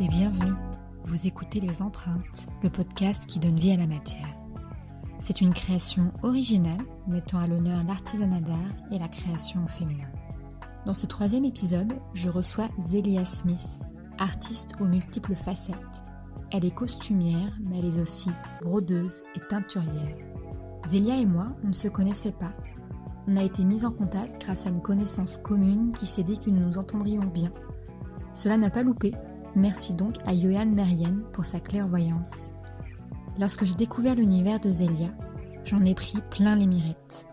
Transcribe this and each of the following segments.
et bienvenue. Vous écoutez Les Empreintes, le podcast qui donne vie à la matière. C'est une création originale mettant à l'honneur l'artisanat d'art et la création féminin. Dans ce troisième épisode, je reçois Zelia Smith, artiste aux multiples facettes. Elle est costumière, mais elle est aussi brodeuse et teinturière. Zélia et moi, on ne se connaissait pas. On a été mis en contact grâce à une connaissance commune qui s'est dit que nous nous entendrions bien. Cela n'a pas loupé. Merci donc à Johan Merienne pour sa clairvoyance. Lorsque j'ai découvert l'univers de Zélia, j'en ai pris plein les mirettes.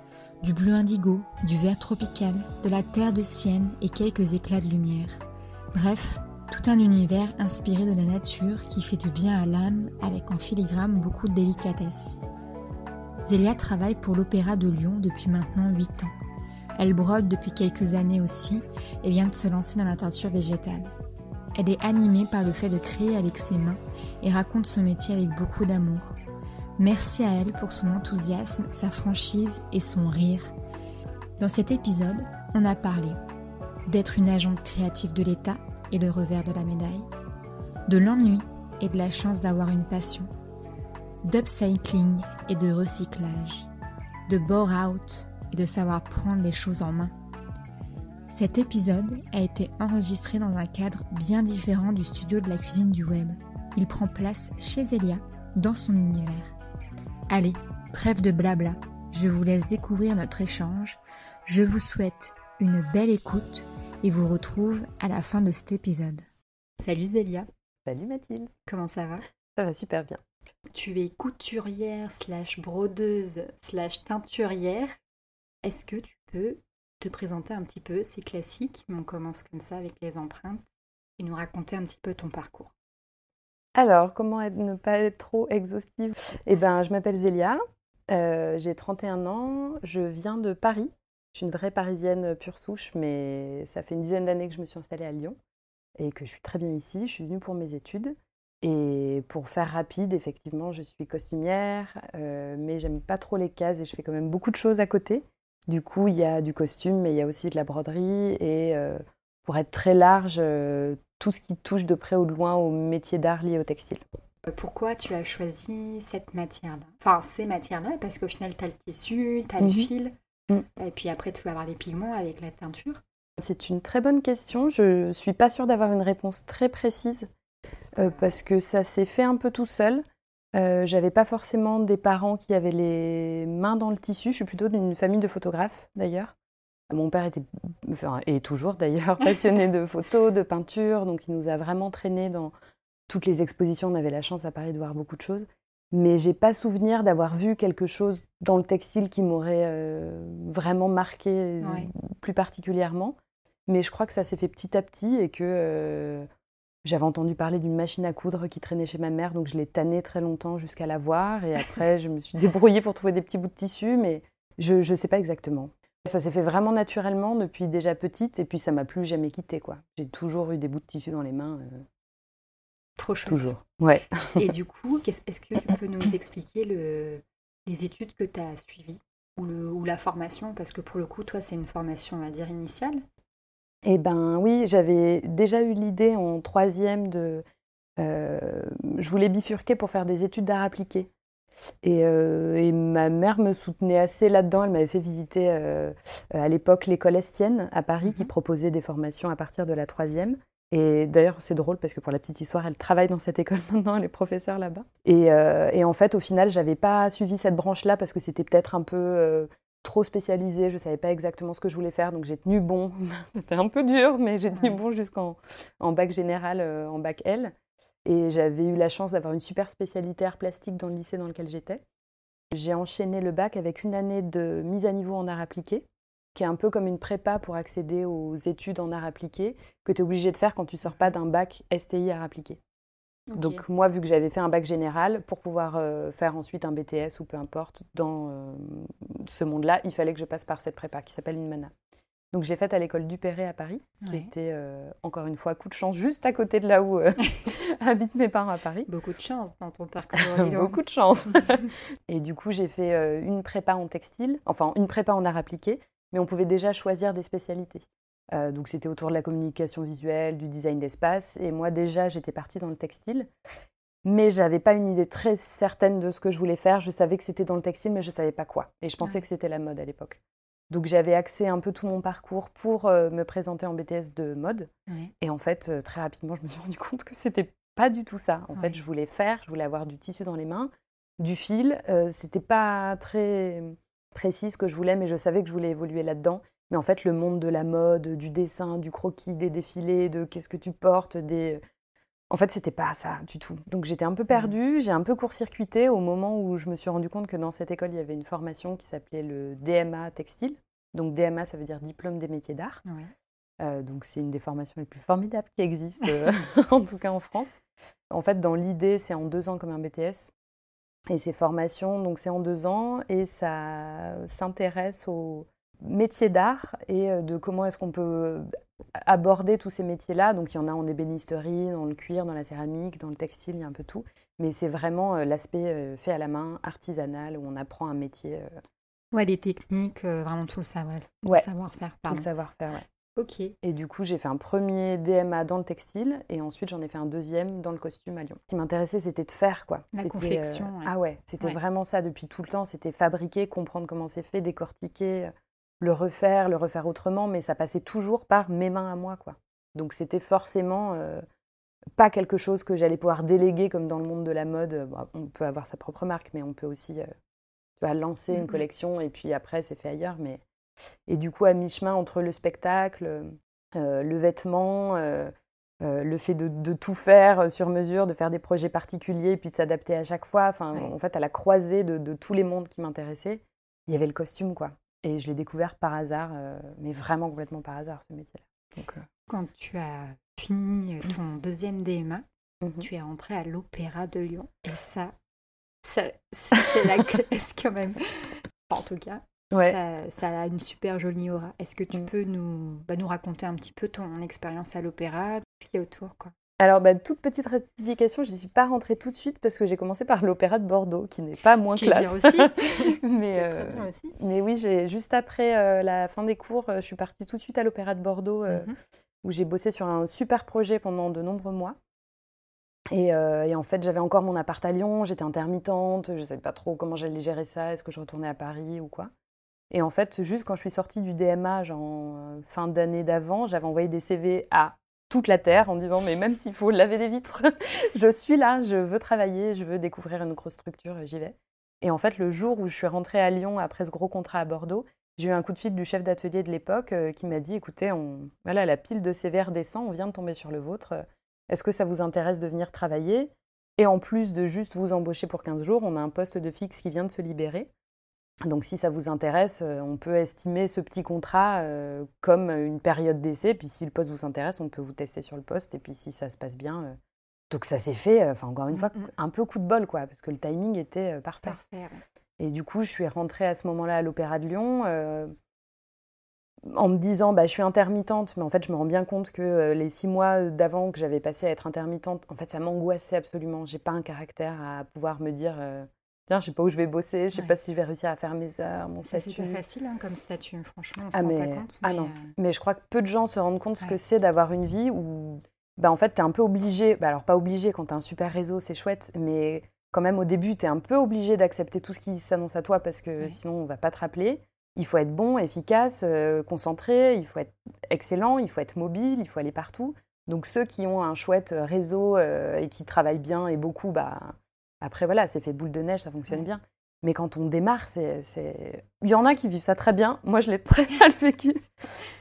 Du bleu indigo, du vert tropical, de la terre de sienne et quelques éclats de lumière. Bref, tout un univers inspiré de la nature qui fait du bien à l'âme avec en filigrane beaucoup de délicatesse. Zélia travaille pour l'Opéra de Lyon depuis maintenant 8 ans. Elle brode depuis quelques années aussi et vient de se lancer dans la teinture végétale. Elle est animée par le fait de créer avec ses mains et raconte son métier avec beaucoup d'amour. Merci à elle pour son enthousiasme, sa franchise et son rire. Dans cet épisode, on a parlé d'être une agente créative de l'État et le revers de la médaille, de l'ennui et de la chance d'avoir une passion, d'upcycling et de recyclage, de bore-out et de savoir prendre les choses en main. Cet épisode a été enregistré dans un cadre bien différent du studio de la cuisine du web. Il prend place chez Elia, dans son univers. Allez, trêve de blabla, je vous laisse découvrir notre échange. Je vous souhaite une belle écoute et vous retrouve à la fin de cet épisode. Salut Zélia. Salut Mathilde. Comment ça va? Ça va super bien. Tu es couturière slash brodeuse slash teinturière. Est-ce que tu peux te présenter un petit peu C'est classique, mais on commence comme ça avec les empreintes et nous raconter un petit peu ton parcours. Alors, comment ne pas être trop exhaustive? Eh bien, je m'appelle Zélia, euh, j'ai 31 ans, je viens de Paris. Je suis une vraie parisienne pure souche, mais ça fait une dizaine d'années que je me suis installée à Lyon et que je suis très bien ici. Je suis venue pour mes études. Et pour faire rapide, effectivement, je suis costumière, euh, mais j'aime pas trop les cases et je fais quand même beaucoup de choses à côté. Du coup, il y a du costume, mais il y a aussi de la broderie et euh, pour être très large, euh, tout ce qui touche de près ou de loin au métier d'art lié au textile. Pourquoi tu as choisi cette matière-là? Enfin, ces matières-là, parce qu'au final, tu as le tissu, tu as le Mhm. fil, Mm. et puis après, tu vas avoir les pigments avec la teinture. C'est une très bonne question. Je suis pas sûre d'avoir une réponse très précise euh, parce que ça s'est fait un peu tout seul. Euh, J'avais pas forcément des parents qui avaient les mains dans le tissu. Je suis plutôt d'une famille de photographes d'ailleurs. Mon père était, enfin, est toujours d'ailleurs passionné de photos, de peinture, donc il nous a vraiment traîné dans toutes les expositions. On avait la chance à Paris de voir beaucoup de choses. Mais j'ai pas souvenir d'avoir vu quelque chose dans le textile qui m'aurait euh, vraiment marqué Ouais. plus particulièrement. Mais je crois que ça s'est fait petit à petit et que euh, j'avais entendu parler d'une machine à coudre qui traînait chez ma mère, donc je l'ai tannée très longtemps jusqu'à la voir. Et après, je me suis débrouillée pour trouver des petits bouts de tissu, mais je ne sais pas exactement. Ça s'est fait vraiment naturellement depuis déjà petite, et puis ça m'a plus jamais quitté quoi. J'ai toujours eu des bouts de tissu dans les mains, euh, Trop chouette. toujours. Ouais. Et du coup, est-ce que tu peux nous expliquer le, les études que tu as suivies ou, le- ou la formation? Parce que pour le coup, toi, c'est une formation, on va dire, initiale. Eh ben oui, j'avais déjà eu l'idée en troisième de... euh, je voulais bifurquer pour faire des études d'art appliqué. Et, euh, et ma mère me soutenait assez là-dedans. Elle m'avait fait visiter euh, à l'époque l'école Estienne à Paris qui Mhm. proposait des formations à partir de la troisième. Et d'ailleurs, c'est drôle parce que pour la petite histoire, elle travaille dans cette école maintenant, elle est professeure là-bas. Et, et en fait, au final, j'avais pas suivi cette branche-là parce que c'était peut-être un peu trop spécialisé. Je savais pas exactement ce que je voulais faire, donc j'ai tenu bon. c'était un peu dur, mais j'ai tenu Ouais. bon jusqu'en en bac général, euh, en bac L. Et j'avais eu la chance d'avoir une super spécialité art plastique dans le lycée dans lequel j'étais. J'ai enchaîné le bac avec une année de mise à niveau en art appliqué, qui est un peu comme une prépa pour accéder aux études en art appliqué, que tu es obligé de faire quand tu sors pas d'un bac STI art appliqué. Donc moi, vu que j'avais fait un bac général, pour pouvoir euh, faire ensuite un BTS ou peu importe dans euh, ce monde-là, il fallait que je passe par cette prépa qui s'appelle une MANA. Donc j'ai faite à l'école Dupéré à Paris, qui était euh, encore une fois coup de chance juste à côté de là où euh, habitent mes parents à Paris. Beaucoup de chance dans ton parcours. Beaucoup de chance. Et du coup, j'ai fait euh, une prépa en textile, enfin une prépa en art appliqué, mais on pouvait déjà choisir des spécialités. Donc c'était autour de la communication visuelle, du design d'espace. Et moi déjà, j'étais partie dans le textile. Mais j'avais pas une idée très certaine de ce que je voulais faire. Je savais que c'était dans le textile, mais je savais pas quoi. Et je pensais que c'était la mode à l'époque. Donc j'avais axé un peu tout mon parcours pour me présenter en BTS de mode. Et en fait, très rapidement, je me suis rendu compte que c'était pas du tout ça. En fait, je voulais faire, je voulais avoir du tissu dans les mains, du fil. Euh, c'était pas très précis ce que je voulais, mais je savais que je voulais évoluer là-dedans. Mais en fait, le monde de la mode, du dessin, du croquis, des défilés, de qu'est-ce que tu portes, des... En fait, c'était pas ça du tout. Donc j'étais un peu mmh. perdue, j'ai un peu court-circuité au moment où je me suis rendu compte que dans cette école, il y avait une formation qui s'appelait le DMA textile. Donc DMA, ça veut dire diplôme des métiers d'art. Euh, donc c'est une des formations les plus formidables qui existent, euh, en tout cas en France. En fait, dans l'idée, c'est en deux ans comme un BTS. Et ces formations, donc c'est en deux ans, et ça s'intéresse aux métiers d'art et euh, de comment est-ce qu'on peut aborder tous ces métiers-là. Donc il y en a en ébénisterie, dans le cuir, dans la céramique, dans le textile, il y a un peu tout. Mais c'est vraiment l'aspect fait à la main, artisanal, où on apprend un métier. Ouais, les techniques, vraiment tout le savoir, savoir-faire. Tout le savoir-faire, ouais. Ok. Et du coup, j'ai fait un premier DMA dans le textile et ensuite j'en ai fait un deuxième dans le costume à Lyon. Ce qui m'intéressait, c'était de faire quoi. La confection. Euh, ah ouais, c'était vraiment ça depuis tout le temps. C'était fabriquer, comprendre comment c'est fait, décortiquer, euh, le refaire, le refaire autrement, mais ça passait toujours par mes mains à moi quoi. Donc c'était forcément euh, pas quelque chose que j'allais pouvoir déléguer comme dans le monde de la mode. on peut avoir sa propre marque, mais on peut aussi tu vois, lancer une collection et puis après c'est fait ailleurs. Mais et du coup, à mi-chemin entre le spectacle, euh, le vêtement, euh, euh, le fait de, tout faire sur mesure, de faire des projets particuliers, puis de s'adapter à chaque fois, enfin, en fait, à la croisée de, tous les mondes qui m'intéressaient, il y avait le costume, quoi. Et je l'ai découvert par hasard, mais vraiment complètement par hasard, ce métier-là. Quand tu as fini ton deuxième DMA, mhm. tu es rentrée à l'Opéra de Lyon. Et ça, ça, ça c'est la classe quand même? En tout cas, ça, a une super jolie aura. Est-ce que tu mm. peux nous, bah, nous raconter un petit peu ton expérience à l'opéra, ce qu'il y a autour quoi? Alors, bah, toute petite rectification, je n'y suis pas rentrée tout de suite parce que j'ai commencé par l'Opéra de Bordeaux, qui n'est pas moins classe. aussi. mais, euh, mais oui, juste après euh, la fin des cours, euh, je suis partie tout de suite à l'Opéra de Bordeaux, mm-hmm. où j'ai bossé sur un super projet pendant de nombreux mois. Et, et en fait, j'avais encore mon appart à Lyon, j'étais intermittente, je ne savais pas trop comment j'allais gérer ça, est-ce que je retournais à Paris ou quoi. Et en fait, juste quand je suis sortie du DMA, en euh, fin d'année d'avant, j'avais envoyé des CV à toute la Terre en disant mais même s'il faut laver des vitres, je suis là, je veux travailler, je veux découvrir une grosse structure, j'y vais. Et en fait, le jour où je suis rentrée à Lyon après ce gros contrat à Bordeaux, j'ai eu un coup de fil du chef d'atelier de l'époque euh, qui m'a dit écoutez, on... voilà, la pile de CV redescend, on vient de tomber sur le vôtre. Est-ce que ça vous intéresse de venir travailler? Et en plus de juste vous embaucher pour 15 jours, on a un poste de fixe qui vient de se libérer. Donc si ça vous intéresse, euh, on peut estimer ce petit contrat euh, comme une période d'essai. Puis si le poste vous intéresse, on peut vous tester sur le poste. Et puis si ça se passe bien, euh, donc ça s'est fait. Enfin encore une mm, fois, mm. un peu coup de bol quoi, parce que le timing était parfait. Et du coup, je suis rentrée à ce moment-là à l'Opéra de Lyon en me disant bah, je suis intermittente, mais en fait je me rends bien compte que les six mois d'avant que j'avais passé à être intermittente, en fait ça m'angoissait absolument. J'ai pas un caractère à pouvoir me dire Tiens, je sais pas où je vais bosser, je sais pas si je vais réussir à faire mes heures, mon statut. C'est pas facile hein, comme statut, franchement, on ah, mais... rend pas compte. Ah non, euh, mais je crois que peu de gens se rendent compte ce que c'est d'avoir une vie où, bah, en fait, tu es un peu obligé, bah, alors pas obligé, quand tu as un super réseau, c'est chouette, mais quand même au début, tu es un peu obligé d'accepter tout ce qui s'annonce à toi parce que sinon, on va pas te rappeler. Il faut être bon, efficace, euh, concentré, il faut être excellent, il faut être mobile, il faut aller partout. Donc ceux qui ont un chouette réseau euh, et qui travaillent bien et beaucoup, bah après, voilà, c'est fait boule de neige, ça fonctionne bien. Mais quand on démarre, c'est, il y en a qui vivent ça très bien. Moi, je l'ai très mal vécu.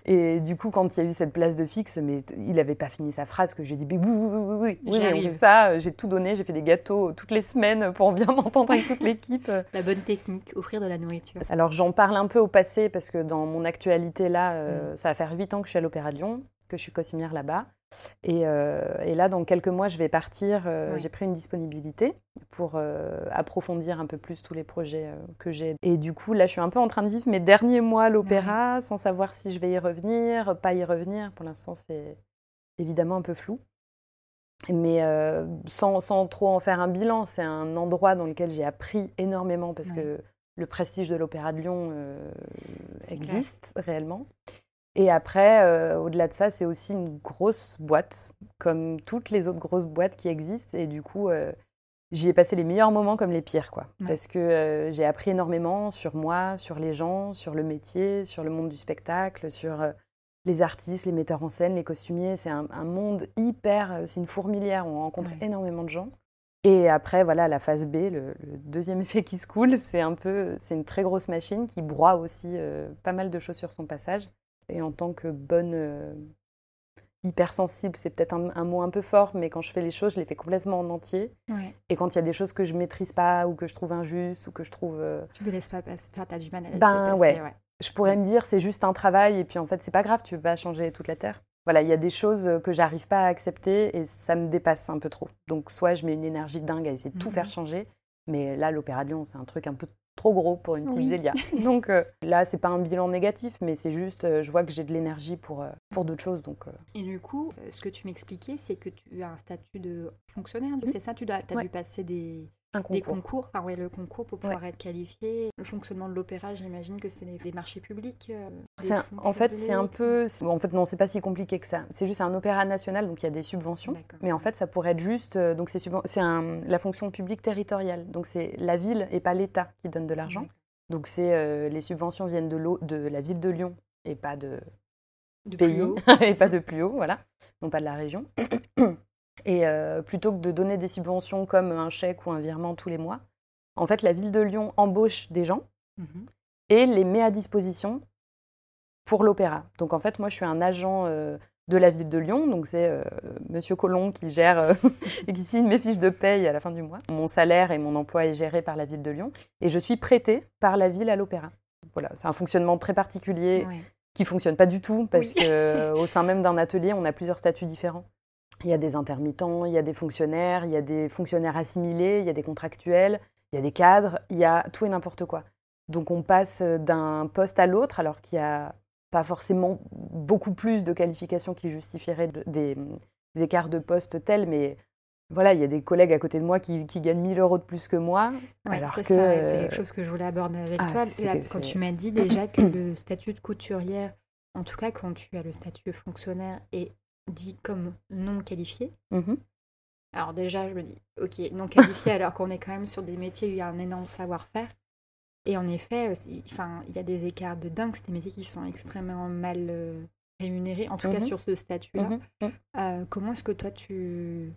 Et du coup, quand il y a eu cette place de fixe, mais il n'avait pas fini sa phrase que j'ai dit oui, oui, oui, oui, oui, oui ça. J'ai tout donné. J'ai fait des gâteaux toutes les semaines pour bien m'entendre avec toute l'équipe. La bonne technique, offrir de la nourriture. Alors, j'en parle un peu au passé parce que dans mon actualité là, euh, mm. ça va faire huit ans que je suis à l'Opéra Lyon, que je suis costumière là-bas. Euh, et, là, dans quelques mois, je vais partir. Euh, j'ai pris une disponibilité pour euh, approfondir un peu plus tous les projets que j'ai. Et du coup, là, je suis un peu en train de vivre mes derniers mois à l'opéra, sans savoir si je vais y revenir, pas y revenir. Pour l'instant, c'est évidemment un peu flou. Mais sans, sans, trop en faire un bilan, c'est un endroit dans lequel j'ai appris énormément parce que le prestige de l'Opéra de Lyon existe réellement. Et après, au-delà de ça, c'est aussi une grosse boîte, comme toutes les autres grosses boîtes qui existent. Et du coup, j'y ai passé les meilleurs moments comme les pires, quoi. Parce que j'ai appris énormément sur moi, sur les gens, sur le métier, sur le monde du spectacle, sur les artistes, les metteurs en scène, les costumiers. C'est un, monde hyper, c'est une fourmilière. On rencontre énormément de gens. Et après, voilà, la phase B, le, deuxième effet qui se coule, c'est un peu, c'est une très grosse machine qui broie aussi euh, pas mal de choses sur son passage. Et en tant que bonne euh, hypersensible, c'est peut-être un, mot un peu fort, mais quand je fais les choses, je les fais complètement en entier. Et quand il y a des choses que je maîtrise pas ou que je trouve injustes ou que je trouve, euh, tu me laisses pas passer. Enfin, as du mal à laisser ben, passer. Ouais. Je pourrais me dire c'est juste un travail et puis en fait c'est pas grave, tu veux pas changer toute la terre voilà, il y a des choses que j'arrive pas à accepter et ça me dépasse un peu trop. Donc soit je mets une énergie dingue à essayer de tout faire mhm. changer, mais là l'Opéra de Lyon c'est un truc un peu trop gros pour une petite Zélia. Donc euh, là c'est pas un bilan négatif, mais c'est juste euh, je vois que j'ai de l'énergie pour euh, pour d'autres choses. Donc et du coup, ce que tu m'expliquais, c'est que tu as un statut de fonctionnaire, c'est ça? Tu as, dû passer des des concours, enfin ouais, le concours pour pouvoir être qualifié. Le fonctionnement de l'opéra, j'imagine que c'est des, marchés publics. Euh, en fait, c'est un peu. En fait, non, c'est pas si compliqué que ça. C'est juste un opéra national, donc il y a des subventions. Mais en fait, ça pourrait être juste. Euh, donc c'est la fonction publique territoriale. Donc c'est la ville et pas l'État qui donne de l'argent. Donc c'est euh, les subventions viennent de, de la ville de Lyon et pas de, de pays et pas de plus haut, voilà, non pas de la région. Et euh, plutôt que de donner des subventions comme un chèque ou un virement tous les mois, en fait, la ville de Lyon embauche des gens mhm. et les met à disposition pour l'opéra. Donc en fait, moi, je suis un agent euh, de la ville de Lyon, donc c'est euh, Monsieur Collomb qui gère et qui signe mes fiches de paye à la fin du mois. Mon salaire et mon emploi est géré par la ville de Lyon et je suis prêtée par la ville à l'opéra. Voilà, c'est un fonctionnement très particulier qui fonctionne pas du tout parce qu'au sein même d'un atelier, on a plusieurs statuts différents. Il y a des intermittents, il y a des fonctionnaires, il y a des fonctionnaires assimilés, il y a des contractuels, il y a des cadres, il y a tout et n'importe quoi. Donc on passe d'un poste à l'autre alors qu'il n'y a pas forcément beaucoup plus de qualifications qui justifieraient des, écarts de poste tels, mais voilà, il y a des collègues à côté de moi qui, gagnent 1000 euros de plus que moi. alors que c'est quelque chose que je voulais aborder avec ah, toi. quand tu m'as dit déjà que le statut de couturière, en tout cas quand tu as le statut fonctionnaire, est dit comme non qualifié. Mhm. Alors déjà, je me dis, ok, non qualifié alors qu'on est quand même sur des métiers où il y a un énorme savoir-faire. Et en effet, enfin, il y a des écarts de dingue. C'est des métiers qui sont extrêmement mal euh, rémunérés, en tout cas mhm. sur ce statut-là. Mhm. Euh, comment est-ce que toi, tu,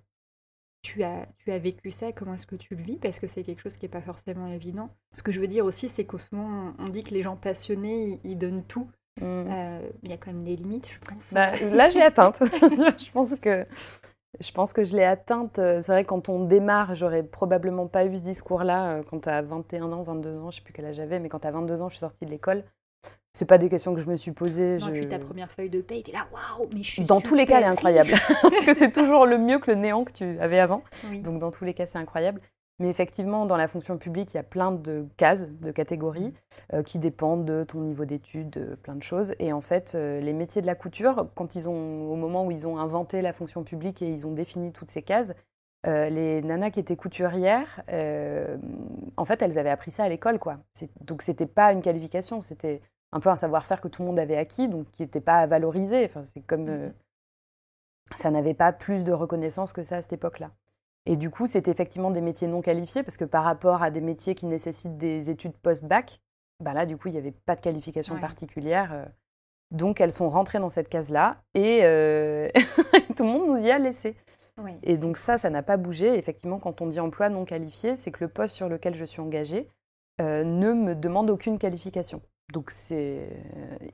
tu, as, tu as vécu ça Comment est-ce que tu le vis? Parce que c'est quelque chose qui n'est pas forcément évident. Ce que je veux dire aussi, c'est qu'au moment, on dit que les gens passionnés, ils donnent tout. Mm. Euh, il y a quand même des limites, je pense. Bah, là, j'ai atteinte. je pense que je pense que je l'ai atteinte. C'est vrai, quand on démarre, j'aurais probablement pas eu ce discours-là euh, quand tu as 21 ans, 22 ans, je sais plus quel âge j'avais, mais quand tu as 22 ans, je suis sortie de l'école. C'est pas des questions que je me suis posées. Non, je... puis ta première feuille de paie, t'es là, waouh, mais je suis Dans tous les cas, elle est incroyable. Parce que c'est toujours le mieux que le néant que tu avais avant. Donc, dans tous les cas, c'est incroyable. Mais effectivement, dans la fonction publique, il y a plein de cases, de catégories euh, qui dépendent de ton niveau d'études, de plein de choses. Et en fait, euh, les métiers de la couture, quand ils ont, au moment où ils ont inventé la fonction publique et ils ont défini toutes ces cases, euh, les nanas qui étaient couturières, en fait, elles avaient appris ça à l'école, quoi. Donc, c'était pas une qualification, c'était un peu un savoir-faire que tout le monde avait acquis, donc qui n'était pas valorisé. Enfin, c'est comme mmh ça n'avait pas plus de reconnaissance que ça à cette époque-là. Et du coup, c'était effectivement des métiers non qualifiés parce que par rapport à des métiers qui nécessitent des études post-bac, bah là, du coup, il n'y avait pas de qualification particulière. Euh. Donc, elles sont rentrées dans cette case-là et euh, tout le monde nous y a laissé. et donc ça, ça n'a pas bougé. Effectivement, quand on dit emploi non qualifié, c'est que le poste sur lequel je suis engagée euh, ne me demande aucune qualification. Donc c'est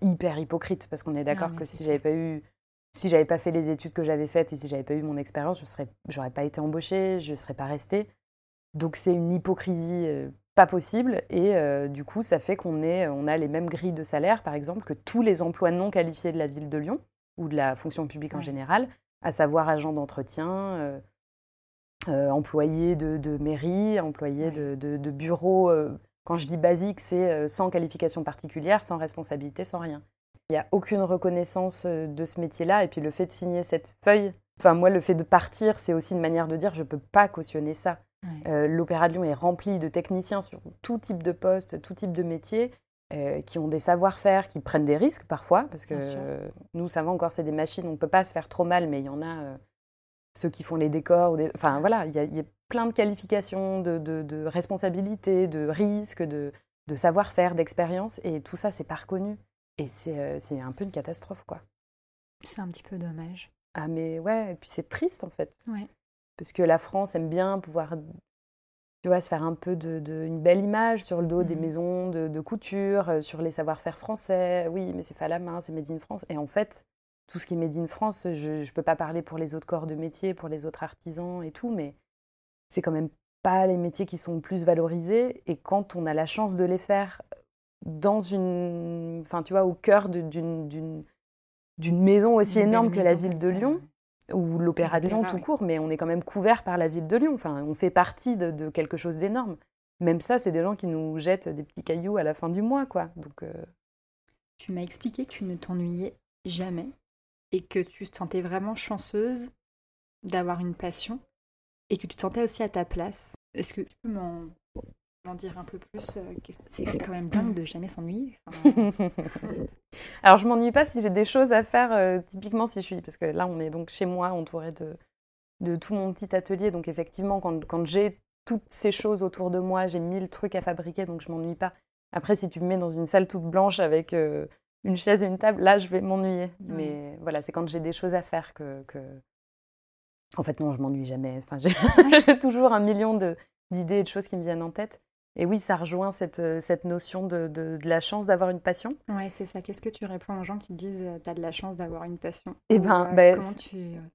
hyper hypocrite parce qu'on est d'accord que si j'avais pas eu si j'avais pas fait les études que j'avais faites et si j'avais pas eu mon expérience, je serais, j'aurais pas été embauchée, je serais pas restée. Donc c'est une hypocrisie euh, pas possible et euh, du coup ça fait qu'on est, on a les mêmes grilles de salaire par exemple que tous les emplois non qualifiés de la ville de Lyon ou de la fonction publique en général, à savoir agent d'entretien, euh, employé de, mairie, employé de, de, bureau. quand je dis basique, c'est sans qualification particulière, sans responsabilité, sans rien. Il n'y a aucune reconnaissance euh, de ce métier-là. Et puis le fait de signer cette feuille, enfin moi le fait de partir, c'est aussi une manière de dire je ne peux pas cautionner ça. Euh, L'Opéra de Lyon est rempli de techniciens sur tout type de poste, tout type de métier. qui ont des savoir-faire, qui prennent des risques parfois, parce que nous, ça va encore, c'est des machines, on ne peut pas se faire trop mal, mais il y en a ceux qui font les décors. Ou Enfin voilà, il y, a plein de qualifications, de, de, responsabilités, de risques, de, de savoir-faire, d'expérience, et tout ça, c'est pas reconnu. Et c'est un peu une catastrophe, quoi. C'est un petit peu dommage. Ah mais ouais, et puis c'est triste en fait. Ouais. Parce que la France aime bien pouvoir tu vois, se faire un peu de, une belle image sur le dos des mmh. maisons de, couture, euh, sur les savoir-faire français. Oui, mais c'est fait à la main, c'est made in France. Et en fait, tout ce qui est made in France, je ne peux pas parler pour les autres corps de métier, pour les autres artisans et tout, mais c'est quand même pas les métiers qui sont plus valorisés. Et quand on a la chance de les faire dans une, enfin, tu vois, au cœur d'une d'une maison aussi énorme que la ville de Lyon, ou l'Opéra de Lyon tout court, mais on est quand même couvert par la ville de Lyon. Enfin, on fait partie de, quelque chose d'énorme. Même ça, c'est des gens qui nous jettent des petits cailloux à la fin du mois, quoi. Donc, euh, tu m'as expliqué que tu ne t'ennuyais jamais et que tu te sentais vraiment chanceuse d'avoir une passion et que tu te sentais aussi à ta place. Est-ce que tu peux m'en en dire un peu plus euh, C'est quand même dingue de jamais s'ennuyer. Alors, je m'ennuie pas si j'ai des choses à faire, euh, typiquement si je suis. Parce que là, on est donc chez moi, entouré de, de tout mon petit atelier. Donc, effectivement, quand, quand j'ai toutes ces choses autour de moi, j'ai mille trucs à fabriquer, donc je m'ennuie pas. Après, si tu me mets dans une salle toute blanche avec euh, une chaise et une table, là, je vais m'ennuyer. Mais voilà, c'est quand j'ai des choses à faire que, que... En fait, non, je m'ennuie jamais. Enfin, j'ai toujours un million d'idées et de choses qui me viennent en tête. Et oui, ça rejoint cette, euh, cette notion de, de, la chance d'avoir une passion. Ouais, c'est ça. Qu'est-ce que tu réponds aux gens qui disent euh, tu as de la chance d'avoir une passion Eh ben, euh, ben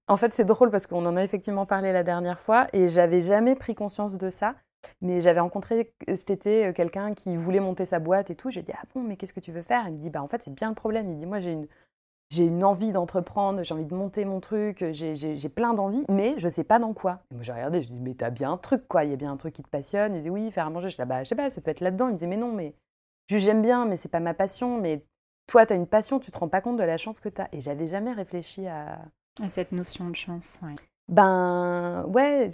en fait, c'est drôle parce qu'on en a effectivement parlé la dernière fois et j'avais jamais pris conscience de ça. Mais j'avais rencontré cet été quelqu'un qui voulait monter sa boîte et tout. J'ai dit ah bon, mais qu'est-ce que tu veux faire? Il me dit bah en fait c'est bien le problème. Il dit moi j'ai une j'ai une envie d'entreprendre, j'ai envie de monter mon truc, j'ai plein d'envies, mais je sais pas dans quoi. Et moi j'ai regardé, je dis mais t'as bien un truc quoi, il y a bien un truc qui te passionne. Il dit oui, faire à manger. Je dis bah je sais pas, ça peut être là-dedans. Il me disait mais non, mais j'aime bien, mais c'est pas ma passion. Mais toi t'as une passion, tu te rends pas compte de la chance que t'as. Et j'avais jamais réfléchi à... à cette notion de chance. Ouais. Ben ouais.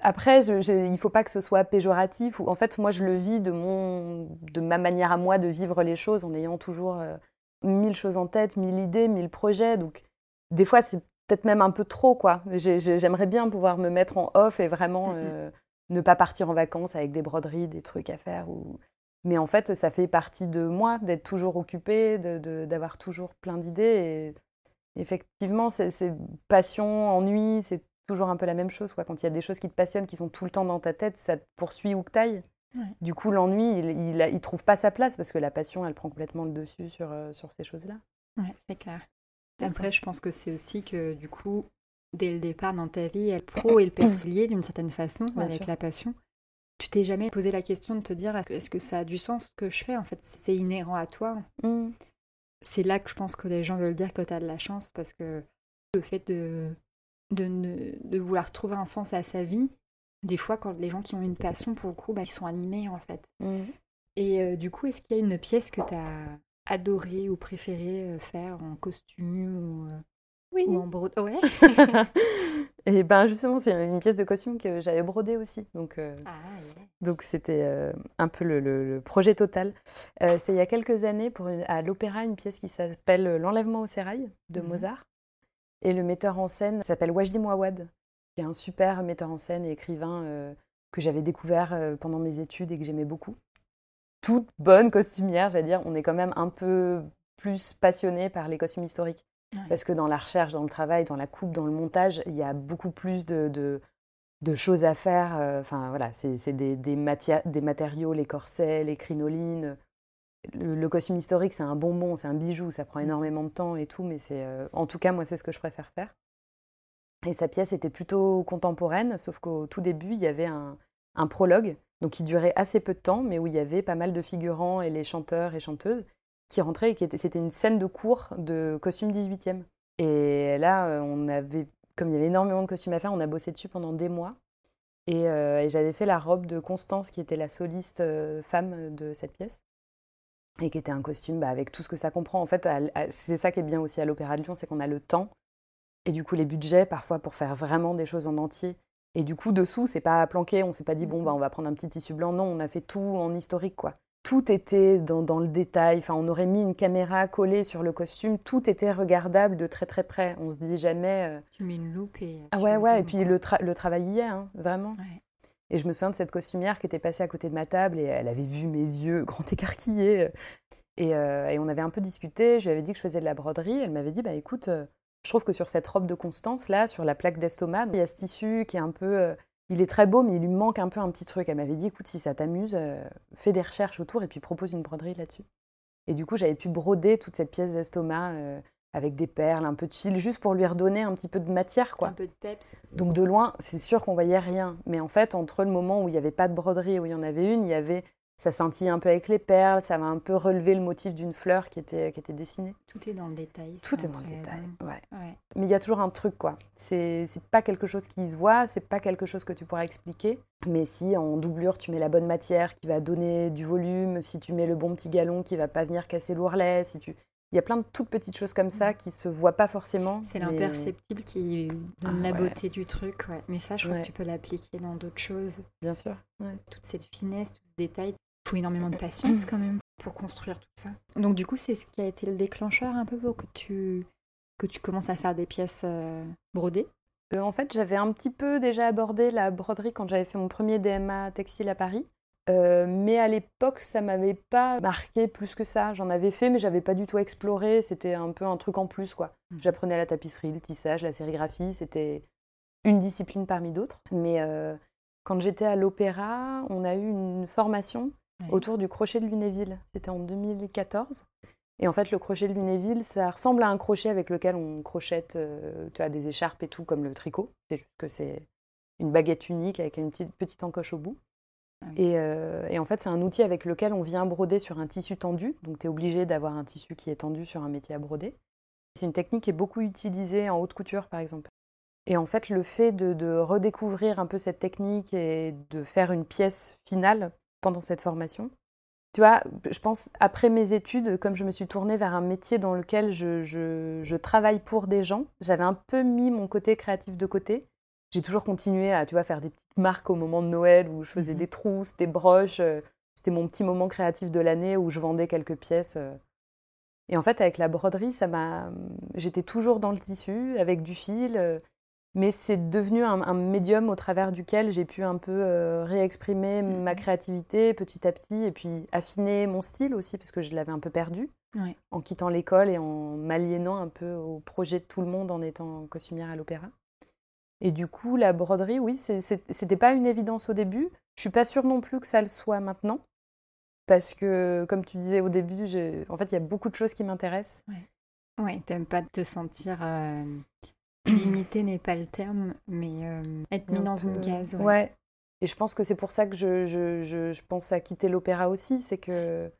Après, je, il faut pas que ce soit péjoratif. Ou en fait, moi je le vis de mon, de ma manière à moi de vivre les choses en ayant toujours euh, mille choses en tête, mille idées, mille projets. Donc, des fois, c'est peut-être même un peu trop, quoi. J'aimerais bien pouvoir me mettre en off et vraiment mm, mm. Euh, ne pas partir en vacances avec des broderies, des trucs à faire. Ou... Mais en fait, ça fait partie de moi d'être toujours occupée, d'avoir toujours plein d'idées. Et effectivement, c'est passion, ennui, c'est toujours un peu la même chose. Quoi. Quand il y a des choses qui te passionnent, qui sont tout le temps dans ta tête, ça te poursuit où que t'ailles. Du coup, l'ennui, il, il, trouve pas sa place parce que la passion, elle prend complètement le dessus sur, euh, sur ces choses-là. Ouais, c'est clair. Après, je pense que c'est aussi que du coup, dès le départ dans ta vie, le pro et le perso d'une certaine façon avec la passion. Tu t'es jamais posé la question de te dire est-ce que ça a du sens ce que je fais En fait, c'est inhérent à toi. Mmh. C'est là que je pense que les gens veulent dire que tu as de la chance parce que le fait de, de, de vouloir trouver un sens à sa vie, des fois, quand les gens qui ont une passion, pour le coup, bah, ils sont animés en fait. Mmh. Et euh, du coup, est-ce qu'il y a une pièce que tu as adoré ou préféré euh, faire en costume ou, euh, oui. ou en brode Ouais. Et ben justement, c'est une pièce de costume que j'avais brodée aussi. Donc, ah, donc c'était un peu le, projet total. c'était il y a quelques années pour à l'opéra une pièce qui s'appelle L'enlèvement au sérail de mmh Mozart. Et le metteur en scène s'appelle Wajdi Mouawad qui est un super metteur en scène et écrivain euh, que j'avais découvert euh, pendant mes études et que j'aimais beaucoup. Toute bonne costumière, j'allais dire, on est quand même un peu plus passionné par les costumes historiques. Parce que dans la recherche, dans le travail, dans la coupe, dans le montage, il y a beaucoup plus de, de, choses à faire. Euh, enfin, voilà, c'est des, des, des, matériaux, les corsets, les crinolines. Le, costume historique, c'est un bonbon, c'est un bijou, ça prend mm. énormément de temps et tout, mais c'est, en tout cas, moi, c'est ce que je préfère faire. Et sa pièce était plutôt contemporaine, sauf qu'au tout début, il y avait un, prologue, donc qui durait assez peu de temps, mais où il y avait pas mal de figurants et les chanteurs et chanteuses qui rentraient et qui étaient, c'était une scène de cours de costume 18e. Et là, euh, on avait, comme il y avait énormément de costumes à faire, on a bossé dessus pendant des mois. Et, euh, j'avais fait la robe de Constance, qui était la soliste euh, femme de cette pièce, et qui était un costume bah, avec tout ce que ça comprend. En fait, c'est ça qui est bien aussi à l'Opéra de Lyon, c'est qu'on a le temps et du coup, les budgets, parfois, pour faire vraiment des choses en entier. Et du coup, dessous, c'est pas planqué, on s'est pas dit, bon, bah, on va prendre un petit tissu blanc. Non, on a fait tout en historique, quoi. tout était dans, le détail. Enfin, on aurait mis une caméra collée sur le costume, tout était regardable de très très près. On se dit jamais. Tu mets une loupe et. Ah ouais, ouais, et puis le, le, travail y est, hein, vraiment. Et je me souviens de cette costumière qui était passée à côté de ma table et elle avait vu mes yeux grand écarquillés. Et, et on avait un peu discuté. Je lui avais dit que je faisais de la broderie. Elle m'avait dit bah écoute, je trouve que sur cette robe de Constance là, sur la plaque d'estomac, il y a ce tissu qui est un peu il est très beau, mais il lui manque un peu un petit truc. Elle m'avait dit, écoute, si ça t'amuse, euh, fais des recherches autour et puis propose une broderie là-dessus. Et du coup, j'avais pu broder toute cette pièce d'estomac euh, avec des perles, un peu de fil, juste pour lui redonner un petit peu de matière, quoi. Un peu de peps. Donc de loin, c'est sûr qu'on voyait rien. Mais en fait, entre le moment où il n'y avait pas de broderie et où il y en avait une, il y avait ça scintille un peu avec les perles, ça va un peu relever le motif d'une fleur qui était, qui était dessinée. Tout est dans le détail. Tout est dans le détail, ouais. Mais il y a toujours un truc, quoi. C'est pas quelque chose qui se voit, c'est pas quelque chose que tu pourras expliquer. Mais si en doublure, tu mets la bonne matière qui va donner du volume, si tu mets le bon petit galon qui va pas venir casser l'ourlet, si tu... Il y a plein de toutes petites choses comme ça mm. qui se voient pas forcément. C'est l'imperceptible qui donne ah la beauté du truc, ouais. Mais ça, je crois que tu peux l'appliquer dans d'autres choses. Bien sûr. Toute cette finesse, tout ce détail, il faut énormément de patience quand même pour construire tout ça. Donc du coup, c'est ce qui a été le déclencheur un peu pour que tu, que tu commences à faire des pièces euh, brodées? Euh, En fait, j'avais un petit peu déjà abordé la broderie quand j'avais fait mon premier DMA textile à Paris. Euh, mais à l'époque, ça m'avait pas marqué plus que ça. J'en avais fait, mais j'avais pas du tout exploré. C'était un peu un truc en plus, quoi. Mm. J'apprenais la tapisserie, le tissage, la sérigraphie. C'était une discipline parmi d'autres. Mais quand j'étais à l'opéra, on a eu une formation autour du crochet de Lunéville. C'était en 2014. Et en fait, le crochet de Lunéville, ça ressemble à un crochet avec lequel on crochette euh, tu as des écharpes et tout, comme le tricot. C'est juste que c'est une baguette unique avec une petite, petite encoche au bout. Ah euh, et, en fait, c'est un outil avec lequel on vient broder sur un tissu tendu. Donc, tu es obligé d'avoir un tissu qui est tendu sur un métier à broder. C'est une technique qui est beaucoup utilisée en haute couture, par exemple. Et en fait, le fait de redécouvrir un peu cette technique et de faire une pièce finale pendant cette formation. Tu vois, je pense, après mes études, comme je me suis tournée vers un métier dans lequel je, je, travaille pour des gens, j'avais un peu mis mon côté créatif de côté. J'ai toujours continué à, tu vois, faire des petites marques au moment de Noël où je faisais mhm. des trousses, des broches. Euh, c'était mon petit moment créatif de l'année où je vendais quelques pièces. Euh. Et en fait, avec la broderie, ça m'a, j'étais toujours dans le tissu, avec du fil. Mais c'est devenu un, médium au travers duquel j'ai pu un peu euh, réexprimer ma mhm. créativité petit à petit et puis affiner mon style aussi parce que je l'avais un peu perdu en quittant l'école et en m'aliénant un peu au projet de tout le monde en étant costumière à l'opéra. Et du coup, la broderie, oui, c'était pas une évidence au début. Je suis pas sûre non plus que ça le soit maintenant parce que, comme tu disais au début, en fait, il y a beaucoup de choses qui m'intéressent. Ouais. Ouais, t'aimes pas te sentir euh, limité n'est pas le terme, mais euh, être mis dans une case. Ouais. Et je pense que c'est pour ça que je, je, je, pense à quitter l'opéra aussi, c'est que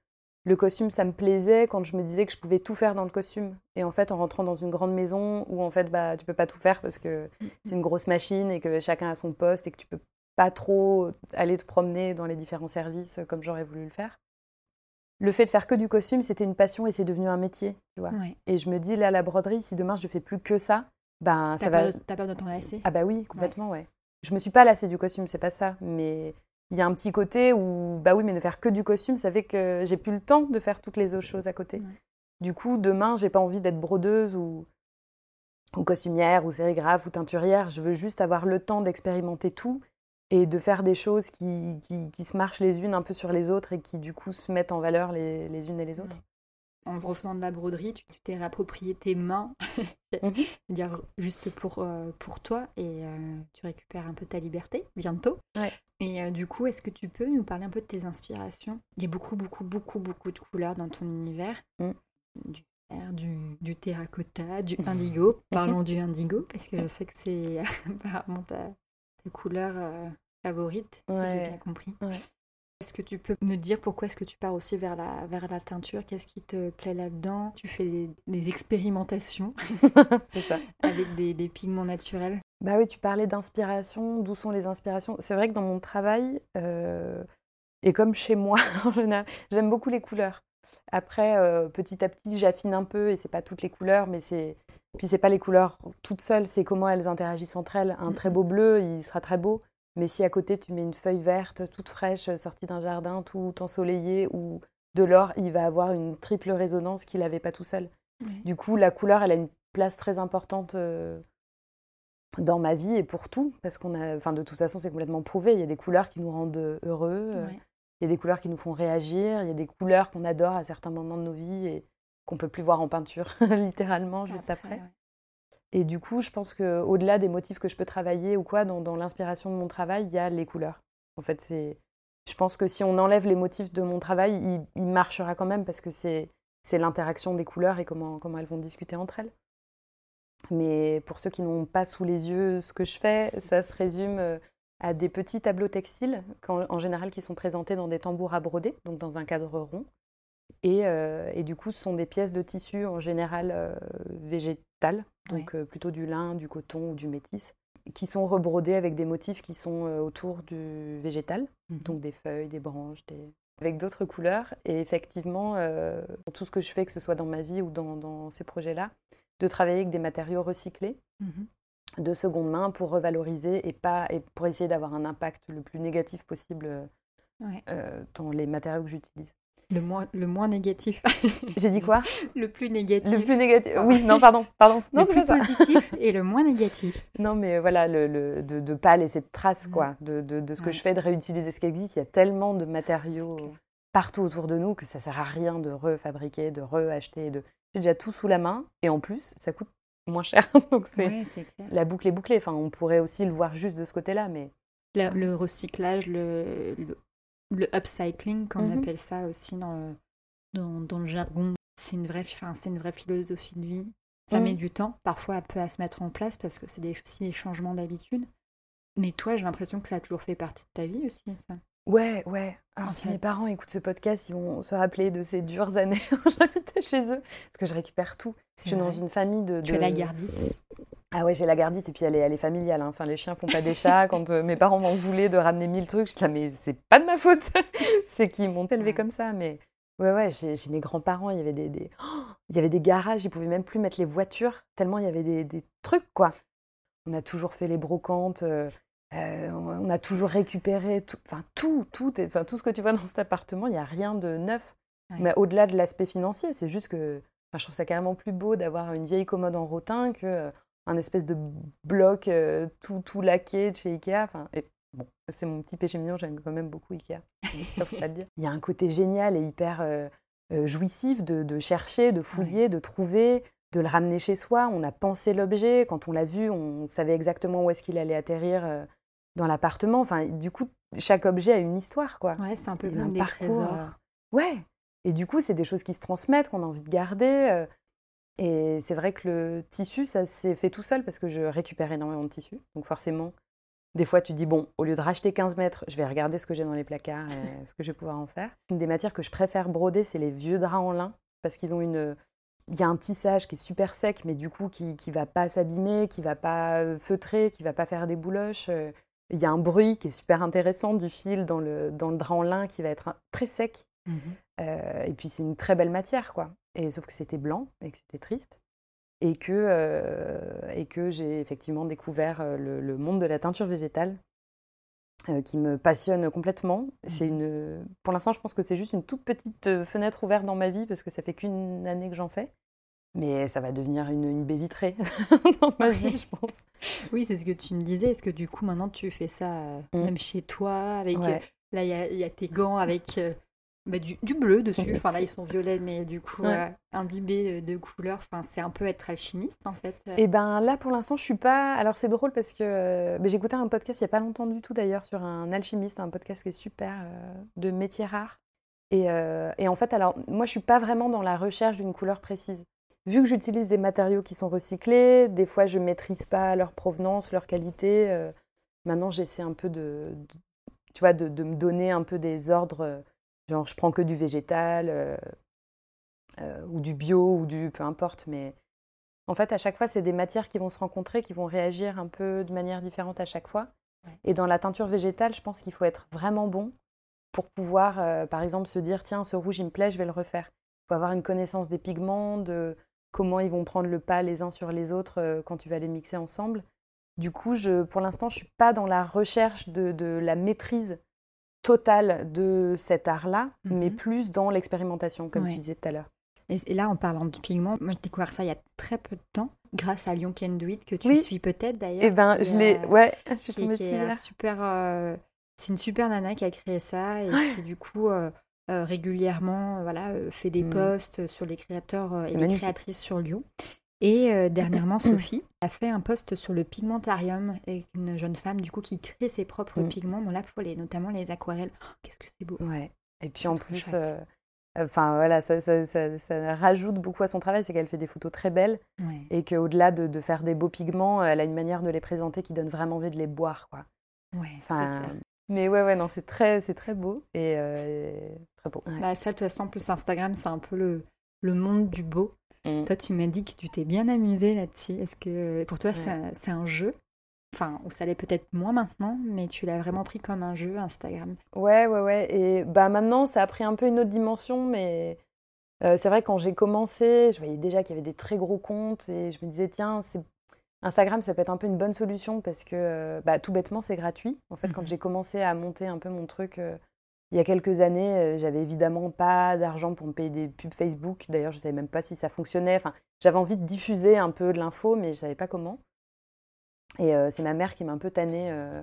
le costume, ça me plaisait quand je me disais que je pouvais tout faire dans le costume. Et en fait, en rentrant dans une grande maison où en fait, bah, tu peux pas tout faire parce que c'est une grosse machine et que chacun a son poste et que tu peux pas trop aller te promener dans les différents services comme j'aurais voulu le faire. Le fait de faire que du costume, c'était une passion et c'est devenu un métier, tu vois. Et je me dis là, la broderie, si demain je fais plus que ça, ben, ça va. T'as peur de t'en lasser Ah bah oui, complètement, ouais. Je me suis pas lassée du costume, c'est pas ça, mais il y a un petit côté où, bah oui, mais ne faire que du costume, ça fait que j'ai plus le temps de faire toutes les autres choses à côté. Du coup, demain, j'ai pas envie d'être brodeuse ou, ou costumière ou sérigraphe ou teinturière. Je veux juste avoir le temps d'expérimenter tout et de faire des choses qui, qui, qui, se marchent les unes un peu sur les autres et qui, du coup, se mettent en valeur les, les unes et les autres en refaisant de la broderie, tu t'es réapproprié tes mains, mhm. dire juste pour, euh, pour toi, et euh, tu récupères un peu ta liberté bientôt. Et euh, du coup, est-ce que tu peux nous parler un peu de tes inspirations? Il y a beaucoup, beaucoup, beaucoup, beaucoup de couleurs dans ton univers. Mm. Du vert, du, du, terracotta, du indigo. Parlons du indigo, parce que je sais que c'est apparemment ta, ta couleur favorite, si j'ai bien compris. Est-ce que tu peux me dire pourquoi est-ce que tu pars aussi vers la, vers la teinture? Qu'est-ce qui te plaît là-dedans? Tu fais des, expérimentations c'est ça. avec des, pigments naturels? Bah oui, tu parlais d'inspiration. D'où sont les inspirations? C'est vrai que dans mon travail, euh, et comme chez moi j'aime beaucoup les couleurs. Après, euh, petit à petit, j'affine un peu et c'est pas toutes les couleurs, mais c'est puis c'est pas les couleurs toutes seules, c'est comment elles interagissent entre elles. Un très beau bleu, il sera très beau Mais si à côté tu mets une feuille verte toute fraîche sortie d'un jardin tout ensoleillé ou de l'or, il va avoir une triple résonance qu'il n'avait pas tout seul. Du coup, la couleur, elle a une place très importante euh, dans ma vie et pour tout, parce qu'on a, enfin, de toute façon, c'est complètement prouvé. Il y a des couleurs qui nous rendent heureux, euh, il y a des couleurs qui nous font réagir, il y a des couleurs qu'on adore à certains moments de nos vies et qu'on peut plus voir en peinture, littéralement, juste après. Et du coup, je pense qu'au-delà des motifs que je peux travailler ou quoi, dans, l'inspiration de mon travail, il y a les couleurs. En fait, c'est, je pense que si on enlève les motifs de mon travail, il, marchera quand même parce que c'est, c'est l'interaction des couleurs et comment, comment elles vont discuter entre elles. Mais pour ceux qui n'ont pas sous les yeux ce que je fais, ça se résume euh, à des petits tableaux textiles, en général qui sont présentés dans des tambours à broder, donc dans un cadre rond. Et, euh, du coup, ce sont des pièces de tissu en général euh, végétales, donc plutôt du lin, du coton ou du métis, qui sont rebrodés avec des motifs qui sont autour du végétal, mhm. donc des feuilles, des branches, des... avec d'autres couleurs. Et effectivement, tout ce que je fais, que ce soit dans ma vie ou dans, dans ces projets-là, de travailler avec des matériaux recyclés mhm. de seconde main pour revaloriser et, pas, et pour essayer d'avoir un impact le plus négatif possible euh, dans les matériaux que j'utilise. Le moins, le moins négatif. J'ai dit quoi? Le plus négatif. Le plus négatif. Oui, non, pardon, pardon. Non, c'est pas ça. positif et le moins négatif. Non, mais voilà, le, de ne pas laisser de traces, quoi, de, de, ce que je fais, de réutiliser ce qui existe. Il y a tellement de matériaux partout autour de nous que ça sert à rien de refabriquer, de reacheter, de j'ai déjà tout sous la main et en plus, ça coûte moins cher. Donc c'est la boucle est bouclée. Enfin, on pourrait aussi le voir juste de ce côté-là, mais le, recyclage, le, le, upcycling, comme on mhm. appelle ça aussi dans le, dans, dans le jargon, c'est une vraie, une vraie philosophie de vie. Ça met du temps, parfois un peu à se mettre en place parce que c'est aussi des changements d'habitude. Mais toi, j'ai l'impression que ça a toujours fait partie de ta vie aussi, ça. Ouais, ouais. Alors, si mes parents écoutent ce podcast, ils vont se rappeler de ces dures années où j'habitais chez eux. Parce que je récupère tout. Je suis dans une famille de. Tu as la gardite Ah ouais, j'ai la gardite et puis elle est, elle est familiale. Hein. Enfin, les chiens font pas des chats. Quand euh, mes parents m'en voulaient de ramener mille trucs, je dis, mais c'est pas de ma faute. c'est qu'ils m'ont élevé comme ça. Mais ouais, ouais, j'ai mes grands-parents, il y avait des. des... il y avait des garages, ils pouvaient même plus mettre les voitures, tellement il y avait des, des trucs, quoi. On a toujours fait les brocantes. Euh, euh, on a toujours récupéré tout, enfin tout, tout, enfin tout ce que tu vois dans cet appartement, il n'y a rien de neuf. Mais au-delà de l'aspect financier, c'est juste que je trouve ça carrément plus beau d'avoir une vieille commode en rotin que un espèce de bloc euh, tout, tout laqué de chez Ikea. Enfin, et, bon, c'est mon petit péché mignon, j'aime quand même beaucoup Ikea. Ça faut pas le dire. Il y a un côté génial et hyper jouissif de, de, chercher, de fouiller, de trouver, de le ramener chez soi. On a pensé l'objet. Quand on l'a vu, on savait exactement où est-ce qu'il allait atterrir dans l'appartement. Enfin, du coup, chaque objet a une histoire, quoi. Ouais, c'est un peu comme des parcours. Euh, ouais. Et du coup, c'est des choses qui se transmettent, qu'on a envie de garder. Euh. Et c'est vrai que le tissu, ça s'est fait tout seul parce que je récupère énormément de tissu. Donc forcément, des fois, tu dis, bon, au lieu de racheter 15 mètres, je vais regarder ce que j'ai dans les placards et ce que je vais pouvoir en faire. Une des matières que je préfère broder, c'est les vieux draps en lin parce qu'ils ont une... Il y a un tissage qui est super sec, mais du coup, qui ne va pas s'abîmer, qui va pas euh, feutrer, qui va pas faire des bouloches. Il y a un bruit qui est super intéressant du fil dans le, dans le drap en lin qui va être très sec. Mhm. Euh, et puis c'est une très belle matière, quoi. Et sauf que c'était blanc et que c'était triste. Et que, euh, et que j'ai effectivement découvert euh, le, monde de la teinture végétale qui me passionne complètement. C'est mhm. une, pour l'instant, je pense que c'est juste une toute petite fenêtre ouverte dans ma vie parce que ça fait qu'une année que j'en fais. Mais ça va devenir une, baie vitrée dans ma vie, je pense. Oui, c'est ce que tu me disais. Est-ce que du coup, maintenant, tu fais ça euh, mm. même chez toi avec euh, Là, il y, a tes gants avec euh, bah, du, bleu dessus. Enfin, là, ils sont violets, mais du coup, imbibés de, couleurs. Enfin, c'est un peu être alchimiste, en fait. Et eh ben là, pour l'instant, je suis pas. Alors, c'est drôle parce que j'ai écouté un podcast il y a pas longtemps du tout, d'ailleurs, sur un alchimiste, un podcast qui est super de métiers rares. Et, et, en fait, alors, moi, je suis pas vraiment dans la recherche d'une couleur précise vu que j'utilise des matériaux qui sont recyclés, des fois je ne maîtrise pas leur provenance, leur qualité. Euh, maintenant, j'essaie un peu de, tu vois, de, me donner un peu des ordres. Euh, genre, je prends que du végétal euh, ou du bio ou du peu importe. Mais en fait, à chaque fois, c'est des matières qui vont se rencontrer, qui vont réagir un peu de manière différente à chaque fois. Et dans la teinture végétale, je pense qu'il faut être vraiment bon pour pouvoir, par exemple, se dire tiens, ce rouge il me plaît, je vais le refaire. Il faut avoir une connaissance des pigments, de comment ils vont prendre le pas les uns sur les autres euh, quand tu vas les mixer ensemble. Du coup, je, pour l'instant, je suis pas dans la recherche de, de la maîtrise totale de cet art-là, mais Mhm. plus dans l'expérimentation, comme Ouais. tu disais tout à l'heure. Et, là, en parlant de pigments, moi j'ai découvert ça il y a très peu de temps, grâce à Lyon Can Do It, que tu Oui. suis peut-être d'ailleurs. Eh ben, qui, je l'ai. euh, Ouais, je suis tombée dessus un super. euh, c'est une super nana qui a créé ça et qui du coup euh, régulièrement voilà fait des Mm. posts sur les créateurs et les magnifique. créatrices sur Lyon. Et euh, dernièrement, Sophie a fait un post sur le pigmentarium avec une jeune femme du coup qui crée ses propres Mm. pigments, bon, là pour les, notamment les aquarelles. Oh, Qu'est-ce que c'est beau. Ouais. Et puis en plus, chouette. euh, enfin voilà, ça, ça, ça- ça rajoute beaucoup à son travail, c'est qu'elle fait des photos très belles Ouais. et qu'au-delà de, de faire des beaux pigments, elle a une manière de les présenter qui donne vraiment envie de les boire, quoi. Ouais, c'est Enfin, clair. mais ouais, ouais, non, c'est très, c'est très beau et euh, très beau. Ouais. Bah, ça, de toute façon, en plus, Instagram, c'est un peu le, le monde du beau. Mm. Toi, tu m'as dit que tu t'es bien amusée là-dessus. Est-ce que pour toi, Ouais. c'est un- jeu? Enfin, ou ça l'est peut-être moins maintenant, mais tu l'as vraiment pris comme un jeu, Instagram. Ouais, ouais, ouais. Et bah maintenant, ça a pris un peu une autre dimension, mais euh, c'est vrai quand j'ai commencé, je voyais déjà qu'il y avait des très gros comptes et je me disais tiens, c'est Instagram, ça peut être un peu une bonne solution parce que euh, bah, tout bêtement, c'est gratuit. En fait, quand Mhm. j'ai commencé à monter un peu mon truc euh, il y a quelques années, euh, j'avais évidemment pas d'argent pour me payer des pubs Facebook. D'ailleurs, je savais même pas si ça fonctionnait. Enfin, j'avais envie de diffuser un peu de l'info, mais je savais pas comment. Et euh, c'est ma mère qui m'a un peu tannée. euh,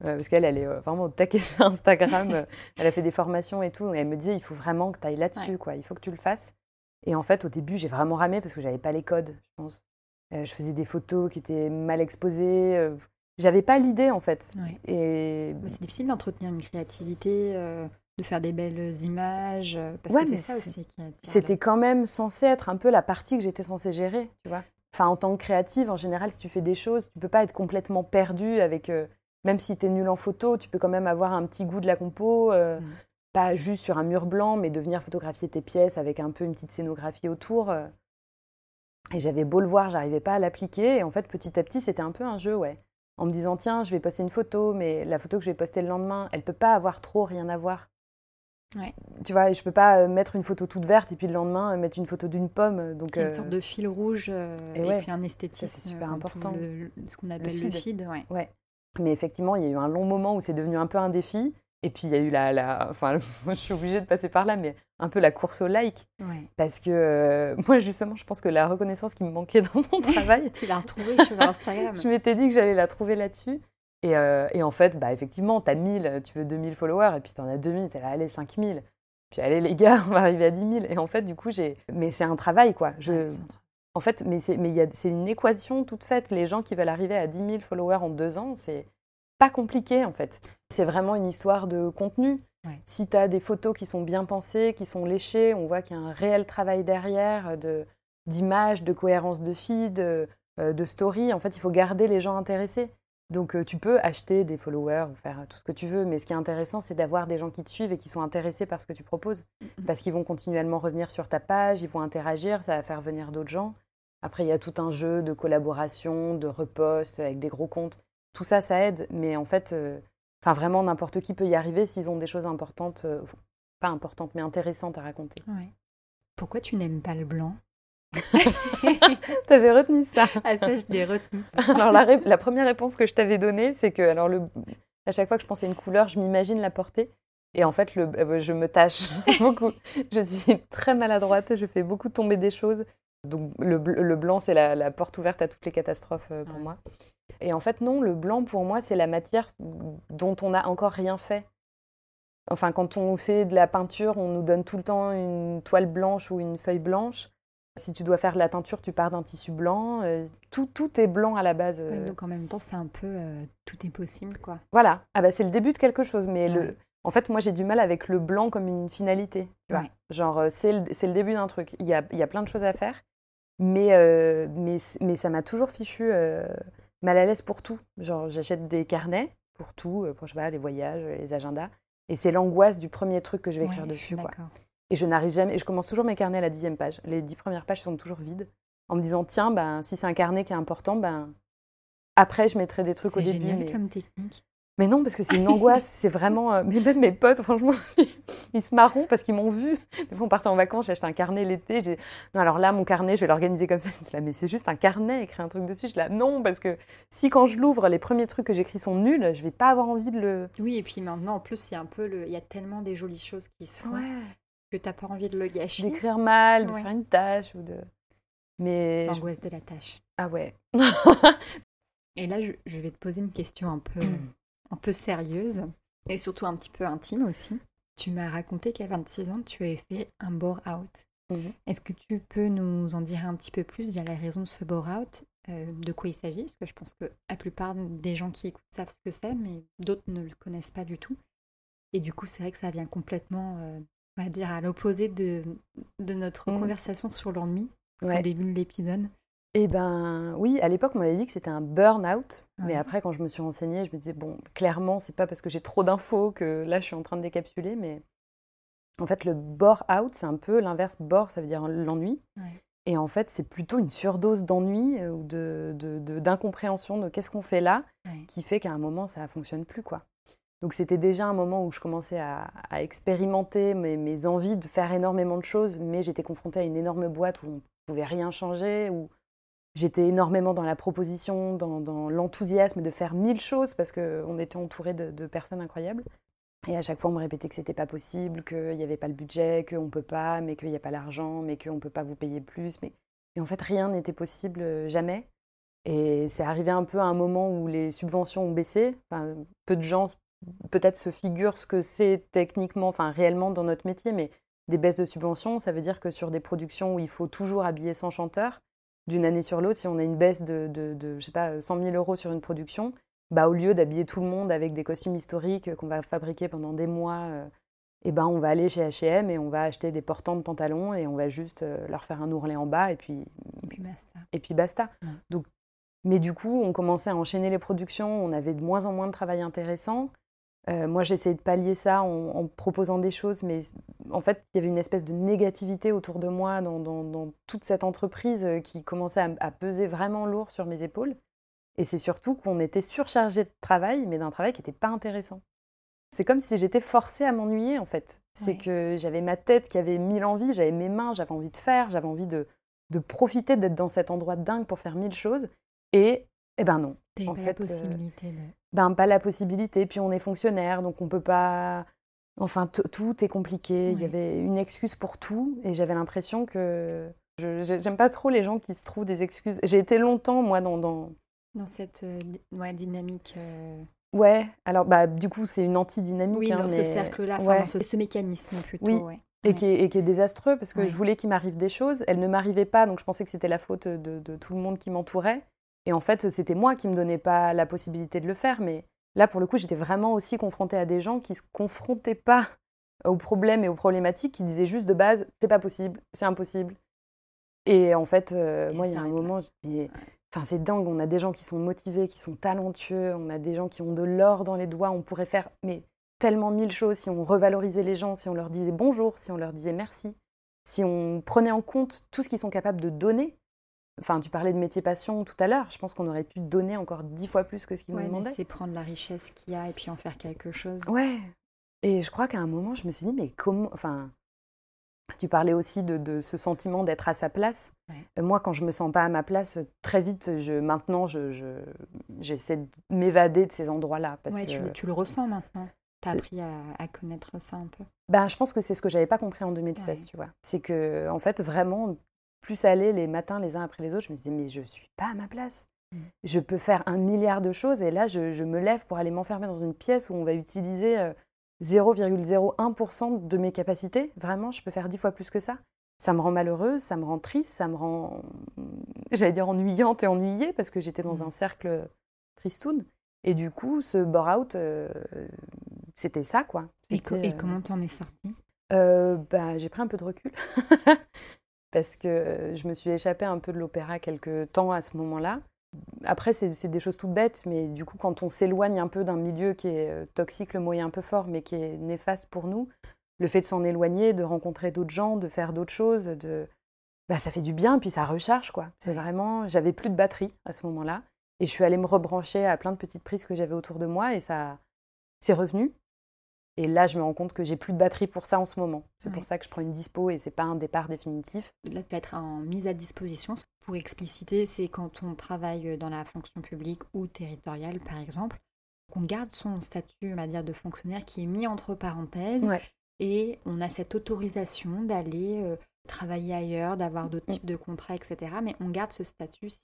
parce qu'elle, elle est vraiment au taquet sur Instagram. elle a fait des formations et tout. Et elle me disait, il faut vraiment que tu ailles là-dessus, quoi. Il faut que tu le fasses. Et en fait, au début, j'ai vraiment ramé parce que j'avais pas les codes, je pense. Euh, je faisais des photos qui étaient mal exposées. euh, j'avais pas l'idée, en fait. Ouais. Et Mais C'est difficile d'entretenir une créativité, euh, de faire des belles images, euh, parce Ouais, que c'est ça aussi qui c'était quand même censé être un peu la partie que j'étais censée gérer, tu vois. Enfin, en tant que créative, en général, si tu fais des choses, tu peux pas être complètement perdu avec. euh, même si tu es nul en photo, tu peux quand même avoir un petit goût de la compo. euh, Mm. Pas juste sur un mur blanc, mais de venir photographier tes pièces avec un peu une petite scénographie autour. Et j'avais beau le voir, j'arrivais pas à l'appliquer. Et en fait, petit à petit, c'était un peu un jeu, ouais. En me disant, tiens, je vais poster une photo, mais la photo que je vais poster le lendemain, elle peut pas avoir trop rien à voir. Ouais. Tu vois, je peux pas euh, mettre une photo toute verte et puis le lendemain euh, mettre une photo d'une pomme. Donc, Il y a une euh, sorte de fil rouge euh, et puis un esthétisme. c'est super important. le- ce qu'on appelle le feed. feed. ouais. Ouais. Mais effectivement, il y a eu un long moment où c'est devenu un peu un défi. Et puis, il y a eu la. la... Enfin, moi, je suis obligée de passer par là, mais un peu la course au like. Ouais. Parce que euh, moi, justement, je pense que la reconnaissance qui me manquait dans mon travail, Tu l'as retrouvé sur Instagram. je m'étais dit que j'allais la trouver là-dessus. Et, euh, et en fait, bah, effectivement, t'as 1000, tu veux 2000 followers, et puis t'en as 2000, t'es là, allez, 5000. Puis allez, les gars, on va arriver à 10 000. Et en fait, du coup, j'ai. Mais c'est un travail, quoi. Je... Ouais, En fait, mais c'est mais il y a- c'est une équation toute faite. Les gens qui veulent arriver à 10 000 followers en deux ans, c'est pas compliqué en fait. C'est vraiment une histoire de contenu. Ouais. Si tu as des photos qui sont bien pensées, qui sont léchées, on voit qu'il y a un réel travail derrière de d'image, de cohérence de feed, euh, de story. En fait, il faut garder les gens intéressés. Donc, euh, tu peux acheter des followers ou faire tout ce que tu veux, mais ce qui est intéressant, c'est d'avoir des gens qui te suivent et qui sont intéressés par ce que tu proposes parce qu'ils vont continuellement revenir sur ta page, ils vont interagir, ça va faire venir d'autres gens. Après, il y a tout un jeu de collaboration, de repost avec des gros comptes. Tout ça, ça aide, mais en fait, euh, enfin vraiment, n'importe qui peut y arriver s'ils ont des choses importantes, euh, pas importantes, mais intéressantes à raconter. Ouais. Pourquoi tu n'aimes pas le blanc T'avais retenu ça Ah ça, je l'ai retenu. Alors, la, ré- la première réponse que je t'avais donnée, c'est que, alors, le, à chaque fois que je pense à une couleur, je m'imagine la porter. Et en fait, le, euh, je me tâche beaucoup. Je suis très maladroite, je fais beaucoup tomber des choses. Donc, le, le blanc, c'est la, la porte ouverte à toutes les catastrophes euh, pour Ouais. moi. Et en fait, non, le blanc, pour moi, c'est la matière dont on n'a encore rien fait. Enfin, quand on fait de la peinture, on nous donne tout le temps une toile blanche ou une feuille blanche. Si tu dois faire de la teinture, tu pars d'un tissu blanc. Euh, tout, tout est blanc à la base. Ouais, euh, donc en même temps, c'est un peu euh, tout est possible, quoi. voilà, ah bah c'est le début de quelque chose, mais Ouais. le... en fait, moi j'ai du mal avec le blanc comme une finalité. tu vois. Ouais. Genre, c'est le, le début d'un truc. Il y a, il y a plein de choses à faire, mais, euh, mais, mais ça m'a toujours fichu euh, mal à l'aise pour tout. Genre, j'achète des carnets pour tout, euh, pour je sais pas, les voyages, les agendas, et c'est l'angoisse du premier truc que je vais écrire Ouais, dessus. Quoi. Et je n'arrive jamais, et je commence toujours mes carnets à la dixième page. Les dix premières pages sont toujours vides, en me disant, tiens, ben, si c'est un carnet qui est important, ben, après je mettrai des trucs au C'est début. génial mais... comme technique. Mais non, parce que c'est une angoisse, c'est vraiment. euh, Mais même mes potes, franchement, ils se marront parce qu'ils m'ont vu. Mais on partait en vacances, j'ai acheté un carnet l'été. j'ai- Non, alors là, mon carnet, je vais l'organiser comme ça. Je dis là, mais c'est juste un carnet, écrire un truc dessus. Je dis là, non, parce que si quand je l'ouvre, les premiers trucs que j'écris sont nuls, je vais pas avoir envie de le. Oui, et puis maintenant, en plus, il y a un peu le... il y a tellement des jolies choses qui se font que t'as pas envie de le gâcher. D'écrire mal, de Ouais. faire une tâche ou de. Mais. je- L'angoisse de la tâche. Ah ouais. Et là, je, vais te poser une question un peu, Mm. un peu sérieuse et surtout un petit peu intime aussi. Tu m'as raconté qu'à 26 ans, tu avais fait un bore-out. Mhm. Est-ce que tu peux nous en dire un petit peu plus déjà la raison de ce bore-out euh, De quoi il s'agit? Parce que je pense que la plupart des gens qui écoutent savent ce que c'est, mais d'autres ne le connaissent pas du tout. Et du coup, c'est vrai que ça vient complètement, euh, on va dire, à l'opposé de, de notre Mhm. conversation sur l'ennui Ouais. au début de l'épisode. Eh ben oui, à l'époque, on m'avait dit que c'était un burn-out. Mais après, quand je me suis renseignée, je me disais, bon, clairement, c'est pas parce que j'ai trop d'infos que là, je suis en train de décapsuler. Mais en fait, le bore-out, c'est un peu l'inverse. Bore, ça veut dire l'ennui. Ouais. Et en fait, c'est plutôt une surdose d'ennui euh, ou de, de- de- d'incompréhension de, qu'est-ce qu'on fait là Ouais. qui fait qu'à un moment, ça fonctionne plus, quoi. Donc c'était déjà un moment où je commençais à, à expérimenter mes, mes envies de faire énormément de choses, mais j'étais confrontée à une énorme boîte où on pouvait rien changer, où j'étais énormément dans la proposition, dans, l'enthousiasme de faire mille choses parce qu'on était entouré de, personnes incroyables. Et à chaque fois, on me répétait que c'était pas possible, qu'il n'y avait pas le budget, qu'on peut pas, mais qu'il n'y a pas l'argent, mais qu'on peut pas vous payer plus. Mais... Et en fait, rien n'était possible, euh, jamais. Et c'est arrivé un peu à un moment où les subventions ont baissé. Peu de gens peut-être se figurent ce que c'est techniquement, enfin réellement dans notre métier, mais des baisses de subventions, ça veut dire que sur des productions où il faut toujours habiller 100 chanteurs, d'une année sur l'autre, si on a une baisse de, de, de, je sais pas, 100 000 euros sur une production, bah, au lieu d'habiller tout le monde avec des costumes historiques qu'on va fabriquer pendant des mois, euh, eh ben, on va aller chez H&M et on va acheter des portants de pantalons et on va juste euh, leur faire un ourlet en bas et puis, Et puis basta. et puis basta. Ouais. Donc, mais du coup, on commençait à enchaîner les productions, on avait de moins en moins de travail intéressant. Euh, moi, j'essayais de pallier ça en, en proposant des choses, mais en fait, il y avait une espèce de négativité autour de moi dans, dans- dans toute cette entreprise euh, qui commençait à, à peser vraiment lourd sur mes épaules. Et c'est surtout qu'on était surchargé de travail, mais d'un travail qui n'était pas intéressant. C'est comme si j'étais forcée à m'ennuyer, en fait. C'est Ouais. que j'avais ma tête qui avait mille envies, j'avais mes mains, j'avais envie de faire, j'avais envie de, de profiter d'être dans cet endroit dingue pour faire mille choses. Et, eh ben non, En pas fait, la euh, possibilité de... ben pas la possibilité. Puis on est fonctionnaire, donc on peut pas. Enfin, tout est compliqué. Il y avait une excuse pour tout, et j'avais l'impression que j'aime pas trop les gens qui se trouvent des excuses. J'ai été longtemps moi dans, dans... Dans cette euh, ouais, dynamique... euh, ouais. Alors bah du coup c'est une anti-dynamique. Oui, hein, dans ce cercle-là, ouais. dans ce, ce mécanisme plutôt, Oui. ouais. et, qui est, et qui est désastreux parce que je voulais qu'il m'arrive des choses. Elles ne m'arrivaient pas, donc je pensais que c'était la faute de, de tout le monde qui m'entourait. Et en fait, c'était moi qui me donnais pas la possibilité de le faire. Mais là, pour le coup, j'étais vraiment aussi confrontée à des gens qui se confrontaient pas aux problèmes et aux problématiques, qui disaient juste de base, c'est pas possible, c'est impossible. Et en fait, euh, Et moi, il y a un moment, dis, Enfin, c'est dingue, on a des gens qui sont motivés, qui sont talentueux, on a des gens qui ont de l'or dans les doigts, on pourrait faire mais tellement mille choses si on revalorisait les gens, si on leur disait bonjour, si on leur disait merci, si on prenait en compte tout ce qu'ils sont capables de donner. Enfin, tu parlais de métier passion tout à l'heure, je pense qu'on aurait pu donner encore dix fois plus que ce qu'ils Ouais, nous demandaient. c'est prendre la richesse qu'il y a et puis en faire quelque chose. Ouais. Et je crois qu'à un moment, je me suis dit, mais comment. Enfin, tu parlais aussi de, de ce sentiment d'être à sa place. Ouais. Euh, Moi, quand je me sens pas à ma place, très vite, je, maintenant, je, je- j'essaie de m'évader de ces endroits-là. Parce ouais, que, tu, le- tu le ressens maintenant. Tu as appris à, à connaître ça un peu. Ben, je pense que c'est ce que j'avais pas compris en 2016, Ouais. tu vois. C'est que, en fait, vraiment, plus aller les matins les uns après les autres, je me disais, mais je suis pas à ma place. Mm. Je peux faire un milliard de choses et là, je, je me lève pour aller m'enfermer dans une pièce où on va utiliser euh, 0,01% de mes capacités. Vraiment, je peux faire dix fois plus que ça. Ça me rend malheureuse, ça me rend triste, ça me rend, j'allais dire ennuyante et ennuyée parce que j'étais dans Mm. un cercle tristoun. Et du coup, ce bore-out, euh, c'était ça, quoi. Et, co- C'était, et euh, comment t'en es sortie? Euh, bah, j'ai pris un peu de recul parce que je me suis échappée un peu de l'opéra quelques temps à ce moment-là. Après, c'est des choses tout bêtes, mais du coup, quand on s'éloigne un peu d'un milieu qui est euh, toxique, le mot est un peu fort, mais qui est néfaste pour nous, le fait de s'en éloigner, de rencontrer d'autres gens, de faire d'autres choses, de... bah, ça fait du bien, puis ça recharge, quoi. C'est vraiment... J'avais plus de batterie à ce moment-là, et je suis allée me rebrancher à plein de petites prises que j'avais autour de moi, et ça, c'est revenu. Et là, je me rends compte que j'ai plus de batterie pour ça en ce moment. C'est pour ça que je prends une dispo et c'est pas un départ définitif. Là, vas être en mise à disposition. Pour expliciter, c'est quand on travaille dans la fonction publique ou territoriale, par exemple, qu'on garde son statut, on va dire, de fonctionnaire qui est mis entre parenthèses. Et on a cette autorisation d'aller euh, travailler ailleurs, d'avoir d'autres mm. types de contrats, etc. Mais on garde ce statut si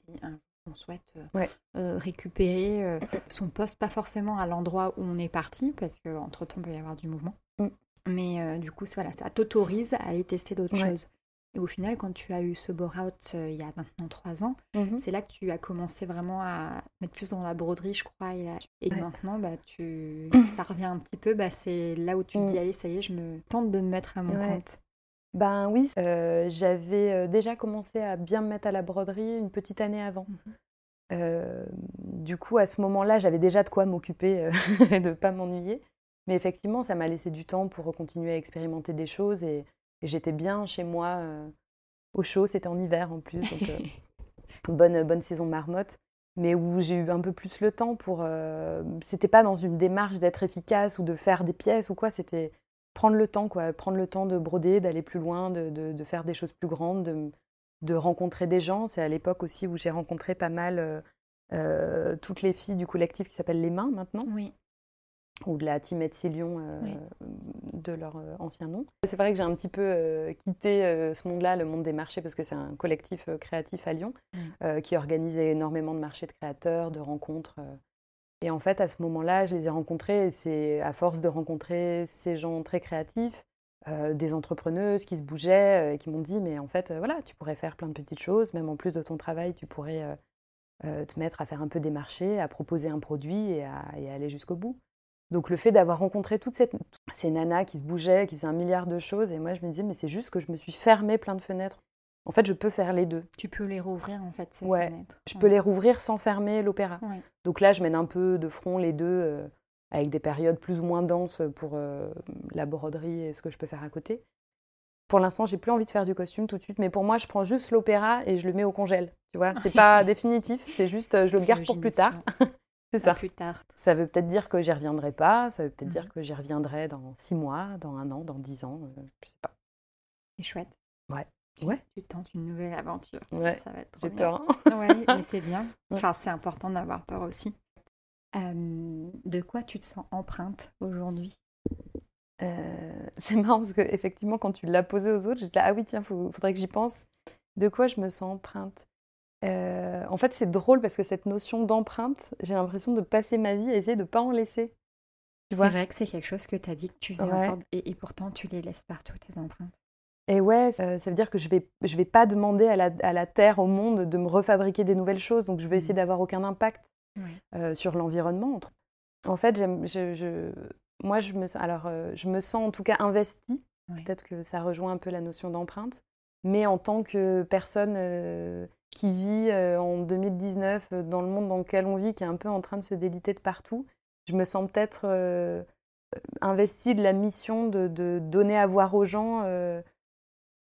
on souhaite euh, euh, récupérer son poste, pas forcément à l'endroit où on est parti, parce qu'entre-temps, il peut y avoir du mouvement. Mm. Mais du coup, ça, ça t'autorise à aller tester d'autres choses. Et au final, quand tu as eu ce bore-out il y a maintenant trois ans, mmh c'est là que tu as commencé vraiment à mettre plus dans la broderie, je crois. Et, maintenant, bah, tu... ça revient un petit peu. Bah, c'est là où tu te dis, mmh. allez, ça y est, je me tente de me mettre à mon compte. Ben oui, euh, j'avais déjà commencé à bien me mettre à la broderie une petite année avant. Mmh euh, du coup, à ce moment-là, j'avais déjà de quoi m'occuper et de ne pas m'ennuyer. Mais effectivement, ça m'a laissé du temps pour continuer à expérimenter des choses et et j'étais bien chez moi, euh, au chaud, c'était en hiver en plus, donc euh, bonne, bonne saison marmotte, mais où j'ai eu un peu plus le temps pour... Euh, c'était pas dans une démarche d'être efficace ou de faire des pièces ou quoi, c'était prendre le temps, quoi, prendre le temps de broder, d'aller plus loin, de, de, faire des choses plus grandes, de, de rencontrer des gens. C'est à l'époque aussi où j'ai rencontré pas mal toutes les filles du collectif qui s'appelle Les Mains maintenant. Oui ou de la Team Etsy Lyon euh, de leur euh, ancien nom. C'est vrai que j'ai un petit peu euh, quitté ce monde-là, le monde des marchés, parce que c'est un collectif créatif à Lyon qui organise énormément de marchés de créateurs, de rencontres. Et en fait, à ce moment-là, je les ai rencontrés et c'est à force de rencontrer ces gens très créatifs, des entrepreneuses qui se bougeaient et qui m'ont dit mais en fait, voilà, tu pourrais faire plein de petites choses, même en plus de ton travail, tu pourrais te mettre à faire un peu des marchés, à proposer un produit et à aller jusqu'au bout. Donc le fait d'avoir rencontré toutes ces nanas qui se bougeaient, qui faisaient un milliard de choses, et moi je me disais, mais c'est juste que je me suis fermé plein de fenêtres. En fait, je peux faire les deux. Tu peux les rouvrir, en fait, ces ouais. Je peux les rouvrir sans fermer l'opéra. Donc là, je mène un peu de front les deux, euh, avec des périodes plus ou moins denses pour euh, la broderie et ce que je peux faire à côté. Pour l'instant, j'ai plus envie de faire du costume tout de suite, mais pour moi, je prends juste l'opéra et je le mets au congèle. Tu vois, c'est pas définitif, c'est juste, euh, je le garde pour plus tard. C'est ça. Plus tard. Ça veut peut-être dire que j'y reviendrai pas, ça veut peut-être dire mhm. que j'y reviendrai dans six mois, dans un an, dans dix ans, euh, je sais pas. C'est chouette. Ouais. Ouais. Tu tentes une nouvelle aventure. Ouais. Ça va être J'ai peur. Hein. ouais, mais c'est bien. Enfin, c'est important d'avoir peur aussi. Euh, de quoi tu te sens empreinte aujourd'hui? Euh, C'est marrant parce que effectivement, quand tu l'as posé aux autres, j'étais là, ah oui, tiens, il faudrait que j'y pense. De quoi je me sens empreinte? Euh, en fait, c'est drôle parce que cette notion d'empreinte, j'ai l'impression de passer ma vie à essayer de ne pas en laisser. C'est vrai que c'est quelque chose que tu as dit que tu faisais en sorte, et, pourtant tu les laisses partout, tes empreintes. Et ouais, ça, veut dire que je vais, je vais pas demander à la, à la, Terre, au monde, de me refabriquer des nouvelles choses, donc je vais essayer mmh. d'avoir aucun impact euh, sur l'environnement. En fait, je, je, moi, je me, alors, euh, je me sens en tout cas investie. Peut-être que ça rejoint un peu la notion d'empreinte. Mais en tant que personne qui vit euh, en 2019 euh, dans le monde dans lequel on vit, qui est un peu en train de se déliter de partout, je me sens peut-être euh, investie de la mission de, donner à voir aux gens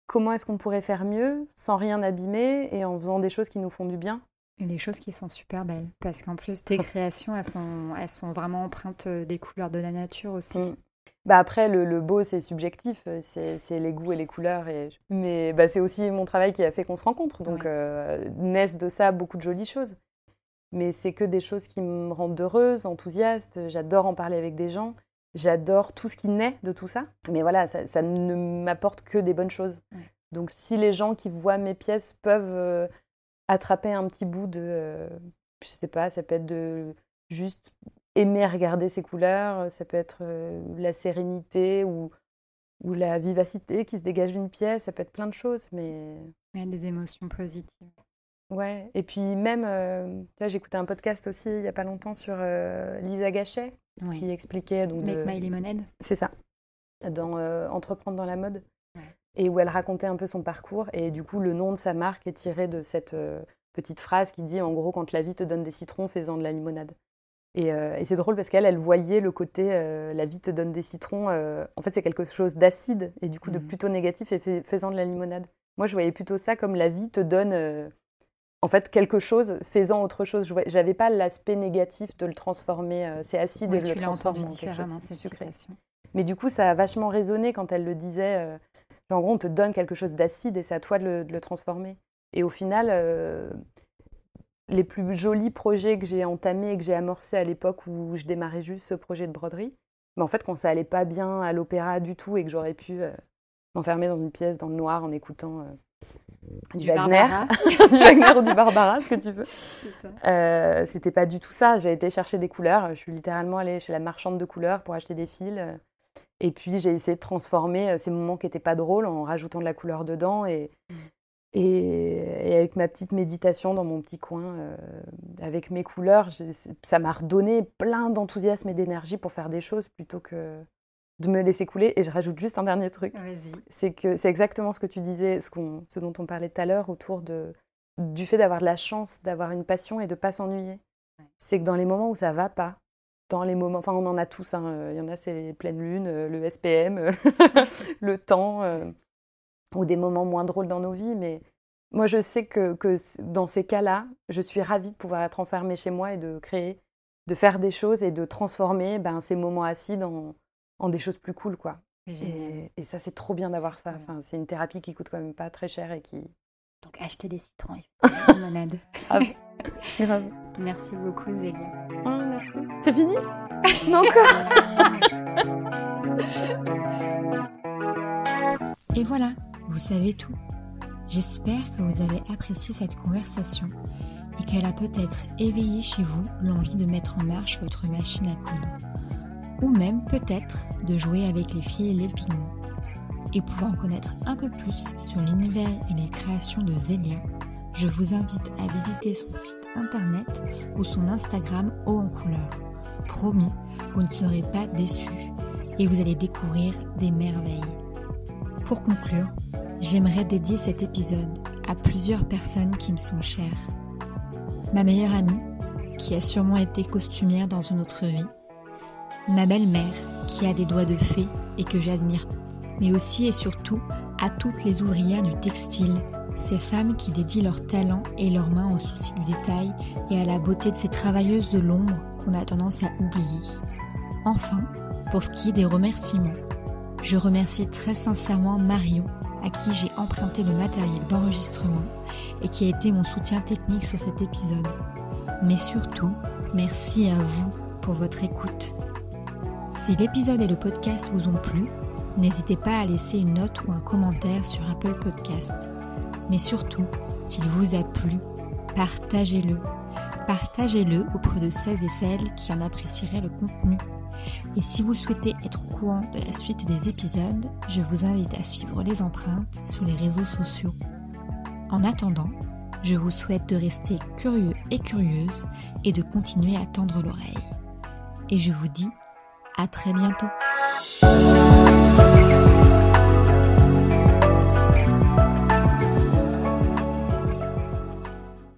comment est-ce qu'on pourrait faire mieux sans rien abîmer et en faisant des choses qui nous font du bien. Des choses qui sont super belles, parce qu'en plus, tes créations, elles sont, elles sont vraiment empreintes des couleurs de la nature aussi. Mm. Bah après, le, beau, c'est subjectif, euh, c'est les goûts et les couleurs. Et... Mais bah, c'est aussi mon travail qui a fait qu'on se rencontre. Donc, euh, naissent de ça beaucoup de jolies choses. Mais c'est que des choses qui me rendent heureuse, enthousiaste. J'adore en parler avec des gens. J'adore tout ce qui naît de tout ça. Mais voilà, ça, ne m'apporte que des bonnes choses. Donc, si les gens qui voient mes pièces peuvent euh, attraper un petit bout de. je sais pas, ça peut être de juste aimer regarder ces couleurs, euh, ça peut être euh, la sérénité ou, ou la vivacité qui se dégage d'une pièce, ça peut être plein de choses, mais... a des émotions positives. Ouais, et puis même, euh, écouté un podcast aussi il n'y a pas longtemps sur Lisa Gachet, qui expliquait... Donc, Make My Lemonade C'est ça, dans Entreprendre dans la mode, et où elle racontait un peu son parcours, et du coup le nom de sa marque est tiré de cette petite phrase qui dit en gros quand la vie te donne des citrons, fais-en de la limonade. Euh, et, c'est drôle parce qu'elle, elle voyait le côté euh, la vie te donne des citrons. Euh, en fait, c'est quelque chose d'acide et du coup de mmh. plutôt négatif et faisant de la limonade. Moi, je voyais plutôt ça comme la vie te donne en fait, quelque chose, faisant autre chose. J'avais pas l'aspect négatif de le transformer. Euh, c'est acide et je le transforme en différemment, cette sucré. Mais du coup, ça a vachement résonné quand elle le disait. Euh, en gros, on te donne quelque chose d'acide et c'est à toi de le, transformer. Et au final, euh, les plus jolis projets que j'ai entamés et que j'ai amorcés à l'époque où je démarrais juste ce projet de broderie, mais en fait, quand ça allait pas bien à l'opéra du tout et que j'aurais pu m'enfermer dans une pièce dans le noir en écoutant du, Wagner, du Wagner ou du Barbara, ce que tu veux. Euh, C'était pas du tout ça. J'ai été chercher des couleurs. Je suis littéralement allée chez la marchande de couleurs pour acheter des fils. Et puis j'ai essayé de transformer euh, ces moments qui n'étaient pas drôles en rajoutant de la couleur dedans et, mm. et, avec ma petite méditation dans mon petit coin, euh, avec mes couleurs, ça m'a redonné plein d'enthousiasme et d'énergie pour faire des choses plutôt que de me laisser couler. Et je rajoute juste un dernier truc. C'est que c'est exactement ce que tu disais, ce, ce dont on parlait tout à l'heure autour de, du fait d'avoir de la chance, d'avoir une passion et de pas s'ennuyer. C'est que dans les moments où ça va pas, dans les moments, enfin on en a tous, hein, il y en a c'est les pleines lunes, euh, le SPM, euh, le temps, euh, ou des moments moins drôles dans nos vies, mais moi je sais que, que dans ces cas-là, je suis ravie de pouvoir être enfermée chez moi et de créer, de faire des choses et de transformer ben, ces moments acides en, en des choses plus cool, quoi. Et, ça, c'est trop bien d'avoir ça. Enfin, c'est une thérapie qui coûte quand même pas très cher et qui. Donc, acheter des citrons, monade. grave. grave. Merci beaucoup, Zélia. Oh, merci. C'est fini? Non, encore Et voilà, vous savez tout. J'espère que vous avez apprécié cette conversation et qu'elle a peut-être éveillé chez vous l'envie de mettre en marche votre machine à coudre ou même peut-être de jouer avec les fils et les pigments. Et pour en connaître un peu plus sur l'univers et les créations de Zélia, je vous invite à visiter son site internet ou son Instagram haut en couleur. Promis, vous ne serez pas déçus et vous allez découvrir des merveilles. Pour conclure, j'aimerais dédier cet épisode à plusieurs personnes qui me sont chères. Ma meilleure amie, qui a sûrement été costumière dans une autre vie, ma belle-mère qui a des doigts de fée et que j'admire, mais aussi et surtout à toutes les ouvrières du textile, ces femmes qui dédient leur talent et leurs mains au souci du détail et à la beauté de ces travailleuses de l'ombre qu'on a tendance à oublier. Enfin, pour ce qui est des remerciements, je remercie très sincèrement Marion, à qui j'ai emprunté le matériel d'enregistrement et qui a été mon soutien technique sur cet épisode. Mais surtout, merci à vous pour votre écoute si l'épisode et le podcast vous ont plu, n'hésitez pas à laisser une note ou un commentaire sur Apple Podcast. Mais surtout, s'il vous a plu, partagez-le. Partagez-le auprès de celles et celles qui en apprécieraient le contenu. Et si vous souhaitez être au courant de la suite des épisodes, je vous invite à suivre les empreintes sur les réseaux sociaux. En attendant, je vous souhaite de rester curieux et curieuse et de continuer à tendre l'oreille. Et je vous dis à très bientôt.